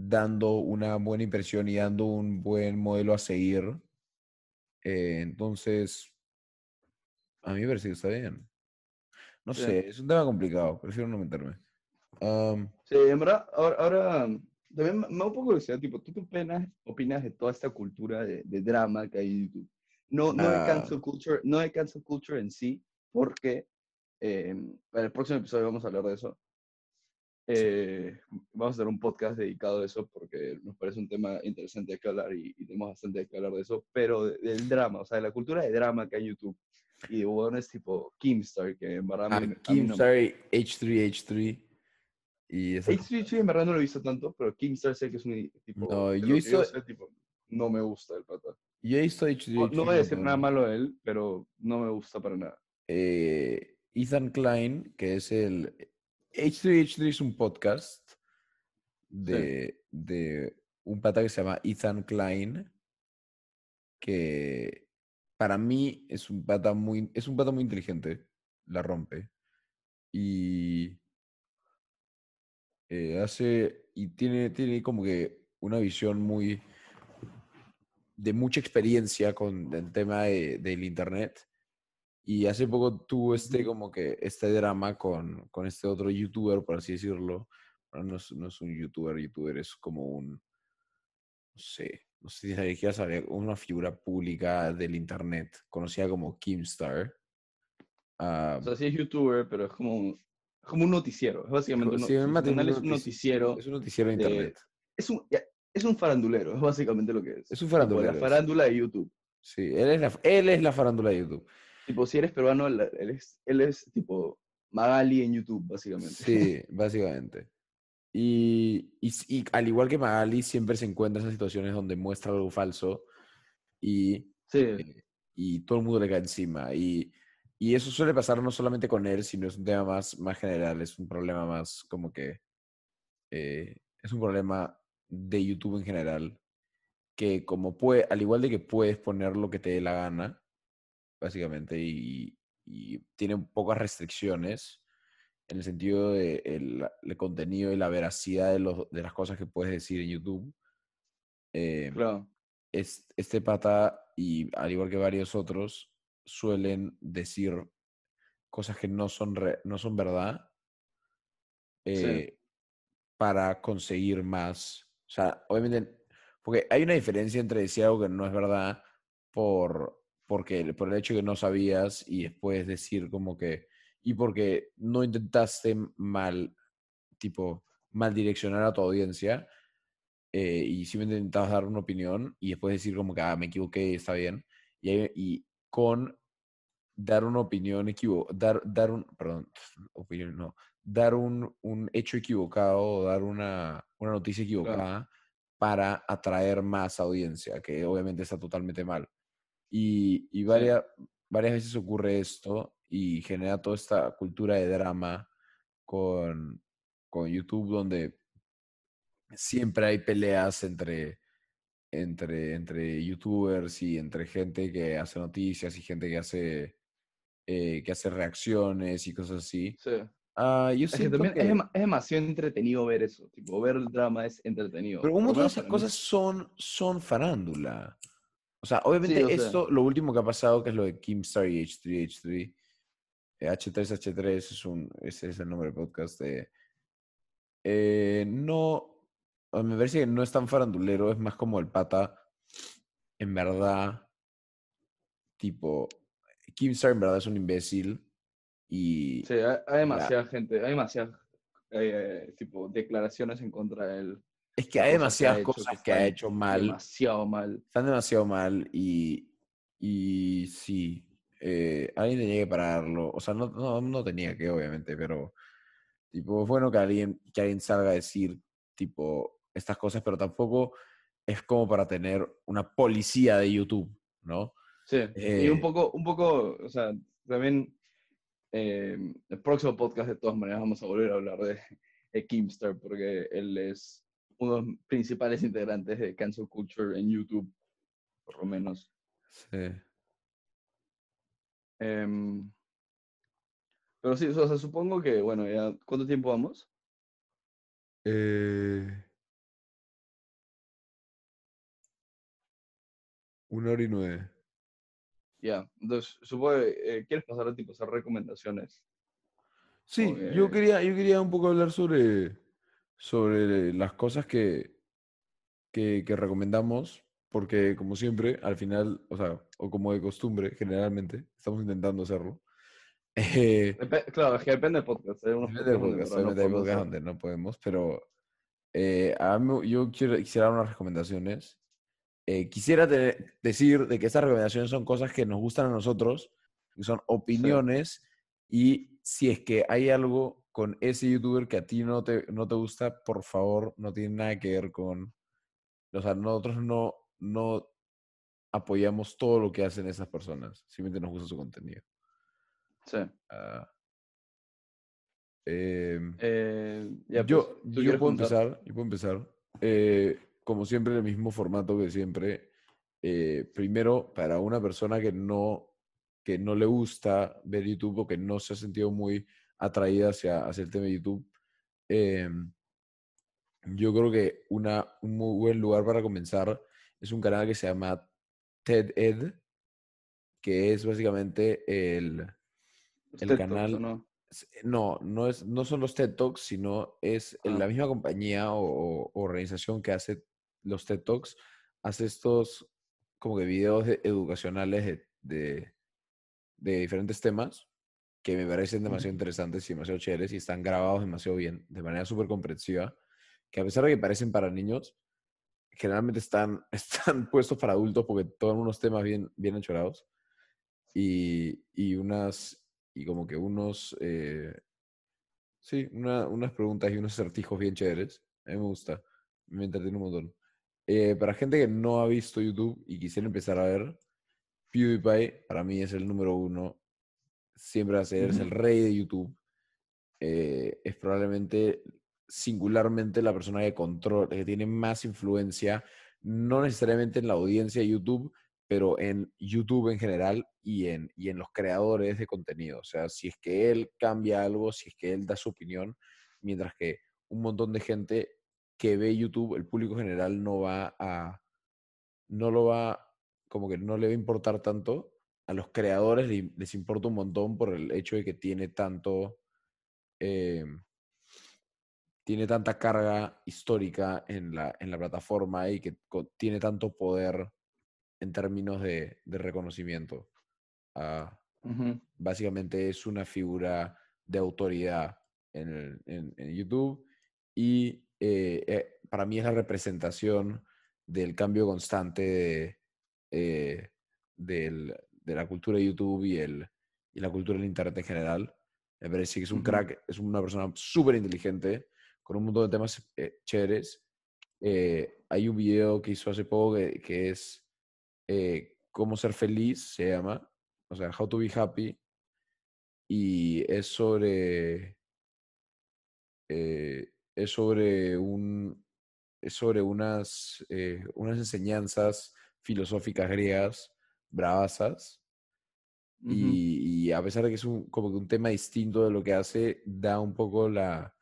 dando una buena impresión y dando un buen modelo a seguir. Eh, entonces, a mí me parece que está bien. no Sí. sé, es un tema complicado, prefiero no meterme. Am, Sí, en verdad, ahora, ahora, también me da un poco de curiosidad, tipo, ¿tú qué opinas, opinas de toda esta cultura de, de drama que hay en YouTube? No, no de Ah. cancel culture, no de cancel culture en sí, porque eh, para el próximo episodio vamos a hablar de eso. Eh, vamos a hacer un podcast dedicado a eso porque nos parece un tema interesante de que hablar y, y tenemos bastante que hablar de eso, pero de- del drama, o sea, de la cultura de drama que hay en YouTube y de huevones tipo Kimstar, que en verdad a mí- a mí Kim, no me- sorry, H3H3. Y esa- H3H en verdad no lo he visto tanto, pero Kingstar sé que es un tipo. No, yo visto- sé, tipo, no me gusta el pata. yo he visto H3H3. No, no voy a decir nada malo de él, pero no me gusta para nada. eh, Ethan Klein, que es el... H3H3 es un podcast de, de un pata que se llama Ethan Klein, que para mí es un pata muy, es un pata muy inteligente, la rompe. Y eh, hace, y tiene, tiene como que una visión muy de mucha experiencia con el tema de- del internet. Y hace poco tuvo este como que este drama con, con este otro youtuber, por así decirlo. No, es, no es un youtuber, youtuber es como un, no sé, no sé si sabía- saber, una figura pública del internet, conocida como Kimstar. Ah, O sea, sí es youtuber, pero es como un, es como un noticiero. Es básicamente un, sí, no- su mate- canal es un notici- noticiero. Es un noticiero de de- internet. Es un, es un farandulero, es básicamente lo que es. Es un farandulero, La es. farándula de YouTube. Sí, él es la, él es la farándula de YouTube. Tipo, si eres peruano, él es, él es tipo Magali en YouTube, básicamente. Sí, básicamente. Y, y, y al igual que Magali, siempre se encuentra en esas situaciones donde muestra algo falso y, Sí, eh, y todo el mundo le cae encima. Y, y eso suele pasar no solamente con él, sino es un tema más, más general, es un problema más como que eh, es un problema de YouTube en general, que como puede, al igual de que puedes poner lo que te dé la gana, básicamente, y, y tiene pocas restricciones en el sentido de el, el contenido y la veracidad de, los, de las cosas que puedes decir en YouTube. eh, claro. es, este pata, y al igual que varios otros, suelen decir cosas que no son, re- no son verdad eh, para conseguir más. O sea, obviamente, porque hay una diferencia entre decir algo que no es verdad por, porque, por el hecho que no sabías y después decir como que, y porque no intentaste mal, tipo, mal direccionar a tu audiencia eh, y simplemente intentabas dar una opinión y después decir como que, ah, me equivoqué, está bien. Y, y con dar una opinión equivocada, dar, dar un, perdón, opinión no, dar un, un hecho equivocado o dar una, una noticia equivocada para atraer más audiencia, que obviamente está totalmente mal. Y, y varias, varias veces ocurre esto y genera toda esta cultura de drama con, con YouTube donde siempre hay peleas entre, entre, entre youtubers y entre gente que hace noticias y gente que hace, eh, que hace reacciones y cosas así. Sí. Ah, yo Es que siento también que... es, dema- es demasiado entretenido ver eso. Tipo, ver el drama es entretenido. Pero un montón de esas cosas son, son farándula. O sea, obviamente o sea. esto, lo último que ha pasado, que es lo de Kimstar y H3H3, eh, H3H3 es un, ese es el nombre del podcast, de, eh, no, a mí me parece que no es tan farandulero, es más como el pata, en verdad, tipo, Kimstar en verdad es un imbécil y Sí, hay, hay demasiada gente, hay demasiadas eh, tipo, declaraciones en contra de él. Es que hay cosas que ha demasiadas hecho cosas que que ha están hecho mal. Demasiado mal. están demasiado mal y, y sí, eh, alguien tenía que pararlo. O sea, no, no, no tenía que, obviamente, pero tipo, es bueno que alguien, que alguien salga a decir, tipo, estas cosas, pero tampoco es como para tener una policía de YouTube, ¿no? Sí, y un Eh, poco, un poco, o sea, también eh, el próximo podcast de todas maneras vamos a volver a hablar de, de Kimster porque él es uno de los principales integrantes de cancel culture en YouTube, por lo menos. Sí. Em, pero sí, o sea, supongo que, bueno, ya, ¿cuánto tiempo vamos? Eh, una hora y nueve. Ya, entonces supongo que eh, quieres pasar a tipo hacer recomendaciones. Sí, yo quería, yo quería un poco hablar sobre, sobre las cosas que, que, que recomendamos, porque como siempre, al final, o sea, o como de costumbre, generalmente, estamos intentando hacerlo. Eh, claro, es que depende del podcast. Hay unos depende del podcast, no hay podcast donde no podemos, pero eh, a mí, yo quiero, quisiera dar unas recomendaciones. Eh, quisiera decir de que estas recomendaciones son cosas que nos gustan a nosotros, que son opiniones, y si es que hay algo con ese youtuber que a ti no te, no te gusta, por favor, no tiene nada que ver con... O sea, nosotros no, no apoyamos todo lo que hacen esas personas, simplemente nos gusta su contenido. Sí. Ah, em, eh, yo, pues, yo puedo empezar, yo puedo empezar. Eh, como siempre, el mismo formato que siempre. Eh, primero, para una persona que no, que no le gusta ver YouTube o que no se ha sentido muy atraída hacia, hacia el tema de YouTube, em, yo creo que una, un muy buen lugar para comenzar es un canal que se llama TED Ed, que es básicamente el, el canal. no? no, no, es, no son los TED Talks, sino es la ah. misma compañía o, organización que hace los TED Talks, hace estos como que videos educacionales de, de, diferentes temas que me parecen demasiado interesantes y demasiado chéveres y están grabados demasiado bien, de manera súper comprensiva, que a pesar de que parecen para niños, generalmente están, están puestos para adultos porque toman unos temas bien, bien enchorados y, y unas, y como que unos, eh, sí, una, unas preguntas y unos acertijos bien chéveres. A mí me gusta, me entretiene un montón. Eh, para gente que no ha visto YouTube y quisiera empezar a ver, PewDiePie para mí es el número uno. Siempre va a ser, es el rey de YouTube. Eh, es probablemente singularmente la persona que controla, que tiene más influencia, no necesariamente en la audiencia de YouTube, pero en YouTube en general y en, y en los creadores de contenido. O sea, si es que él cambia algo, si es que él da su opinión, mientras que un montón de gente que ve YouTube, el público general no va a, no lo va, como que no le va a importar tanto. A los creadores les, importa un montón por el hecho de que tiene tanto, eh, tiene tanta carga histórica en la, en la plataforma y que tiene tanto poder en términos de, reconocimiento. Ah, básicamente es una figura de autoridad en, YouTube y eh, eh, para mí es la representación del cambio constante de, eh, de la cultura de YouTube y, el, y la cultura del Internet en general. Me parece que es un crack, es una persona súper inteligente, con un montón de temas chéveres. hay un video que hizo hace poco que es eh, Cómo ser feliz, se llama, o sea, How to be happy, y es sobre, eh, es sobre un, es sobre unas, eh, unas enseñanzas filosóficas griegas bravasas, y, a pesar de que es un, como que un tema distinto de lo que hace, da un poco la,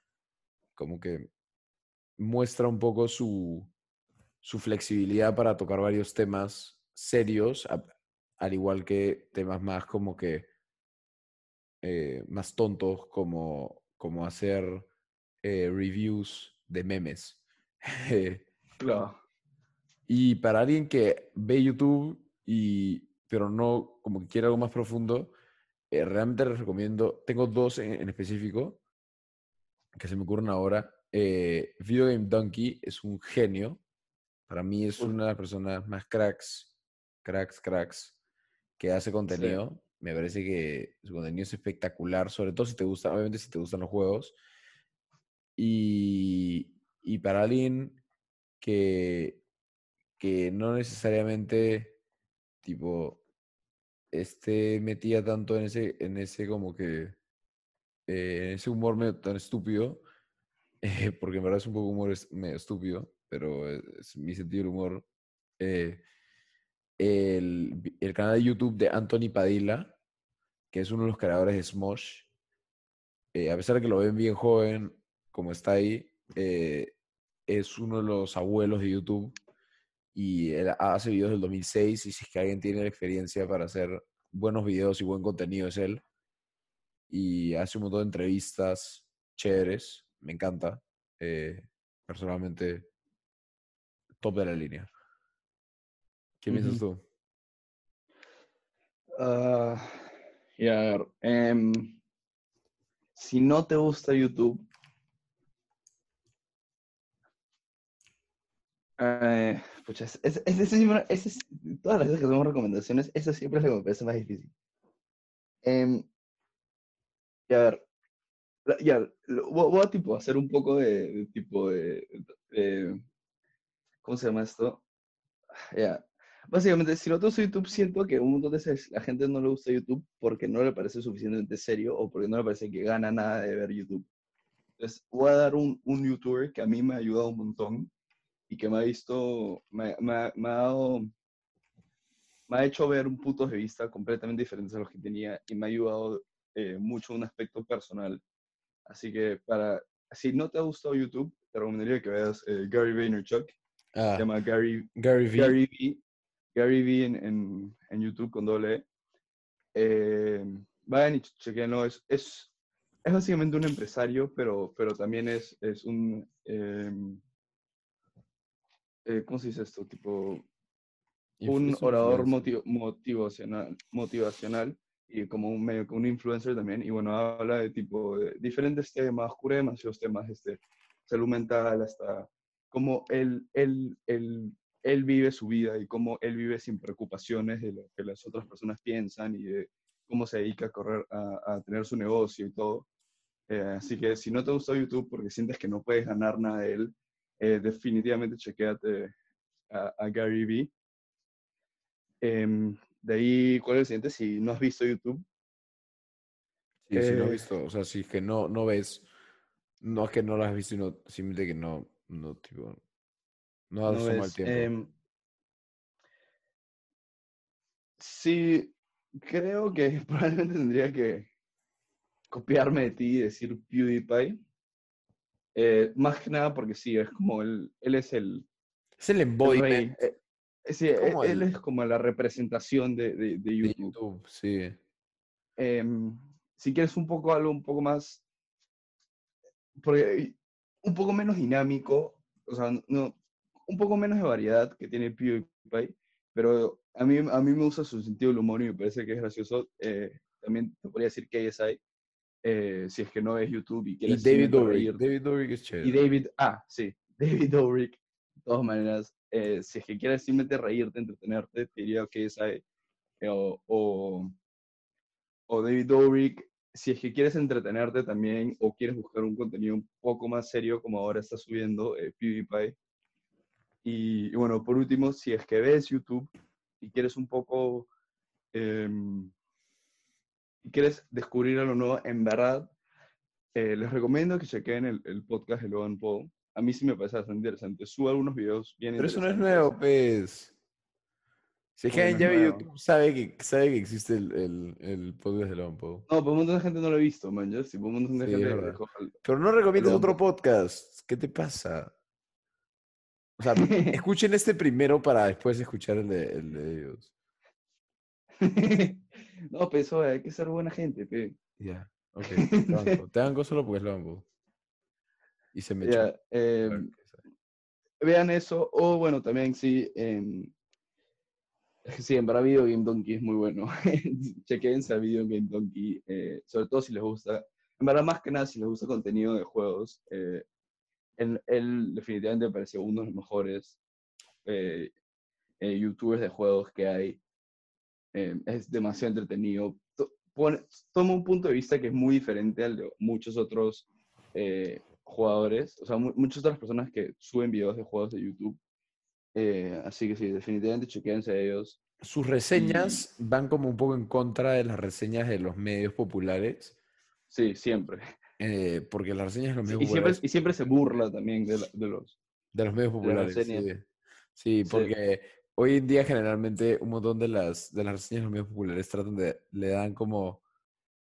como que muestra un poco su, su flexibilidad para tocar varios temas serios, al igual que temas más como que eh, más tontos como, como hacer eh, reviews de memes. claro. Y para alguien que ve YouTube y pero no como que quiere algo más profundo, eh, realmente les recomiendo, tengo dos en, específico que se me ocurren ahora. Video Game Donkey es un genio. Para mí es una de las personas más cracks cracks, cracks, que hace contenido. Me parece que su contenido es espectacular, sobre todo si te gusta, obviamente si te gustan los juegos. Y, y para alguien que, que no necesariamente, tipo, esté metida tanto en ese, en ese como que, eh, en ese humor tan estúpido, eh, porque en verdad es un poco humor medio estúpido, pero es, mi sentido del humor. Eh, el, el, canal de YouTube de Anthony Padilla, que es uno de los creadores de Smosh. Eh, a pesar de que lo ven bien joven, como está ahí, eh, es uno de los abuelos de YouTube y él hace videos del 2006 y si es que alguien tiene la experiencia para hacer buenos videos y buen contenido es él. y hace un montón de entrevistas chéveres. Me encanta. Eh, personalmente, top de la línea. ¿Qué piensas tú? Ah, y a ver, em, si no te gusta YouTube, eh, pucha, es, es- ese es- todas las veces que hacemos recomendaciones, eso siempre es lo que me parece más difícil. Em, y a ver, ya, lo- voy, voy a tipo hacer un poco de, de tipo de, de- ¿cómo se llama esto? Ya, Básicamente, si te gusta YouTube, siento que un montón de veces la gente no le gusta YouTube porque no le parece suficientemente serio o porque no le parece que gana nada de ver YouTube. Entonces, voy a dar un, un YouTuber que a mí me ha ayudado un montón y que me ha visto, me, me ha- me ha dado, me ha hecho ver un punto de vista completamente diferente a los que tenía y me ha ayudado eh, mucho en un aspecto personal. Así que para, si no te ha gustado YouTube, te recomendaría que veas eh, Gary Vaynerchuk, se Ah, llama Gary, Gary Vee. Gary V, Gary V en, en, en YouTube con doble E. Eh, vayan y chequenlo, es, es, es básicamente un empresario, pero, pero también es, es un, em, eh, ¿cómo se dice esto? Tipo, un orador motiv- motivacional, motivacional y como un medio, un influencer también. Y bueno, habla de tipo de diferentes temas, cubre demasiados temas, este, salud mental, hasta cómo él, él, él, él vive su vida y cómo él vive sin preocupaciones de lo que las otras personas piensan y de cómo se dedica a correr, a, a tener su negocio y todo. Eh, así que si no te gusta YouTube porque sientes que no puedes ganar nada de él, eh, definitivamente chequeate a, a Gary Vee. Em, de ahí, ¿cuál es el siguiente? Si no has visto YouTube, Sí, si no has Eh, visto, o sea, si es que no, no ves, no es que no lo has visto, sino simplemente que no, no, tipo, no has no tomado el tiempo. em, sí, creo que probablemente tendría que copiarme de ti y decir PewDiePie. Eh, más que nada porque sí, es como él, él es el, es el embodiment eh, eh, sí, eh, él es como la representación de, de- de de YouTube. YouTube, sí. Em, si quieres un poco algo un poco más, porque un poco menos dinámico, o sea, no, un poco menos de variedad que tiene PewDiePie, pero a mí, a mí me gusta su sentido del humor y me parece que es gracioso. eh, también te podría decir KSI, eh, si es que no ves YouTube y Y quieres David simplemente Dobrik. David Dobrik es Y chévere. David, ah, sí, David Dobrik, de todas maneras, eh, si es que quieres simplemente reírte, entretenerte, te diría que esa eh, o, o, o David Dobrik, si es que quieres entretenerte también o quieres buscar un contenido un poco más serio como ahora está subiendo eh, PewDiePie. Y, y bueno, por último, si es que ves YouTube y quieres un poco, em, y quieres descubrir algo nuevo, en verdad, eh, les recomiendo que chequen el, el podcast de Logan Paul. A mí sí me parece bastante interesante. Sube algunos videos bien Pero eso no es nuevo, pues. Si es que ¿Cómo alguien no ya ve? YouTube, sabe que, sabe que existe el, el, el podcast de Logan Paul. No, pero un montón de gente no lo ha visto, man. Ya, sí, un montón de Sí, gente verdad. Pero no recomiendas Logan otro podcast. ¿Qué te pasa? O sea, escuchen este primero para después escuchar el de, el de ellos. no, pero eso hay que ser buena gente, pe. Ya, ok. Te banco. Te banco solo porque es Paul. Y se me em, vean eso. O bueno, también sí. em, sí, en verdad Video Game Donkey es muy bueno. Chequense a Video Game Donkey, eh, sobre todo si les gusta. En verdad, más que nada, si les gusta contenido de juegos. eh, él, él definitivamente me parece uno de los mejores eh, eh, youtubers de juegos que hay. Eh, es demasiado entretenido. To- pone- toma un punto de vista que es muy diferente al de muchos otros eh, jugadores, o sea, mu- muchas otras personas que suben videos de juegos de YouTube. Eh, así que sí, definitivamente chequense a ellos. Sus reseñas van como un poco en contra de las reseñas de los medios populares. Sí, siempre. eh, porque las reseñas de los Sí, medios y, siempre populares y siempre se burla también de, la- de los... De los medios populares, sí. Sí, Sí. porque hoy en día generalmente un montón de las, de las reseñas de los medios populares tratan de, le dan como,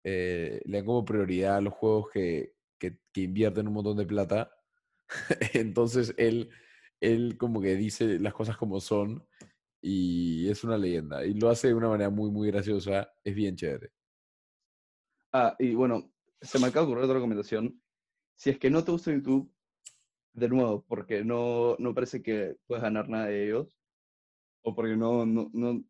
eh, le dan como prioridad a los juegos que, que, invierten un montón de plata. Entonces él, él como que dice las cosas como son y es una leyenda. Y lo hace de una manera muy, muy graciosa. Es bien chévere. Ah, y bueno, se me acaba de ocurrir otra recomendación. Si es que no te gusta YouTube, de nuevo, porque no, no parece que puedes ganar nada de ellos, o porque no, no, no,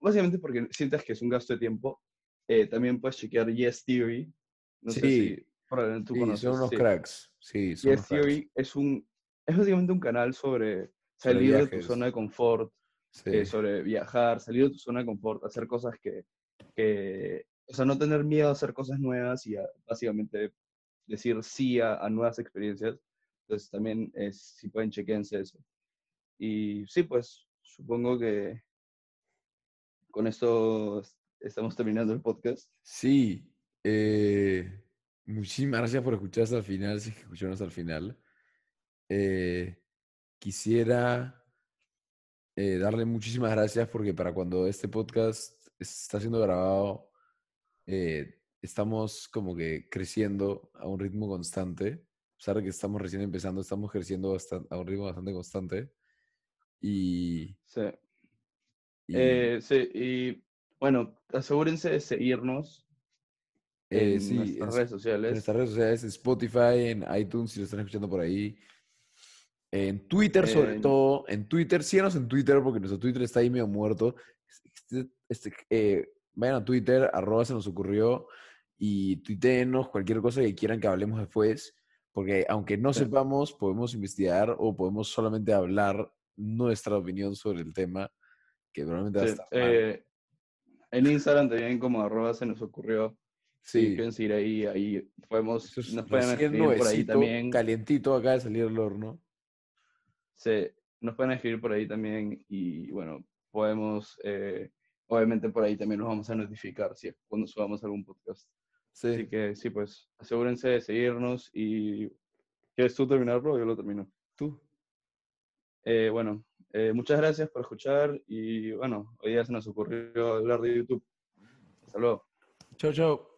básicamente porque sientas que es un gasto de tiempo, eh, también puedes chequear Yes Theory. No sé Sí, si probablemente tú Sí, conoces. son unos sí. cracks. Sí, son Yes unos cracks. Theory es un, es básicamente un canal sobre Sobre salir de tu zona de confort, eh, sobre viajar, salir de tu zona de confort, hacer cosas que, que, o sea, no tener miedo a hacer cosas nuevas y a, básicamente decir sí a, a nuevas experiencias. Entonces también es, si pueden, chequense eso. Y sí, pues supongo que con esto estamos terminando el podcast. Sí, eh, muchísimas gracias por escuchar hasta el final, si escucharon hasta el final. Eh, quisiera eh, darle muchísimas gracias porque para cuando este podcast está siendo grabado, estamos como que creciendo a un ritmo constante. A pesar de que estamos recién empezando, estamos creciendo a un ritmo bastante constante. Y, Sí. y, Eh, sí, y bueno, asegúrense de seguirnos eh, en sí, nuestras en- redes En sociales. nuestras redes sociales, en Spotify, en iTunes, si lo están escuchando por ahí. En Twitter, sobre En- todo. En Twitter, síganos en Twitter, porque nuestro Twitter está ahí medio muerto. Este- este, eh, vayan a Twitter, arroba se nos ocurrió, y tuiteenos cualquier cosa que quieran que hablemos después. Porque aunque no Sí. sepamos, podemos investigar o podemos solamente hablar nuestra opinión sobre el tema, que probablemente va a Sí, estar mal. eh, en Instagram también como arroba se nos ocurrió. Sí, quieren seguir ahí, ahí podemos, es nos pueden escribir por ahí también. calientito, acaba de salir del horno. Sí, nos pueden escribir por ahí también y bueno, podemos, eh, obviamente por ahí también nos vamos a notificar si cuando subamos algún podcast. Sí. Así que sí, pues asegúrense de seguirnos y ¿quieres tú terminarlo o yo lo termino? Tú. Eh, bueno, eh, muchas gracias por escuchar y bueno, hoy día se nos ocurrió hablar de YouTube. Hasta luego. Chau, chau.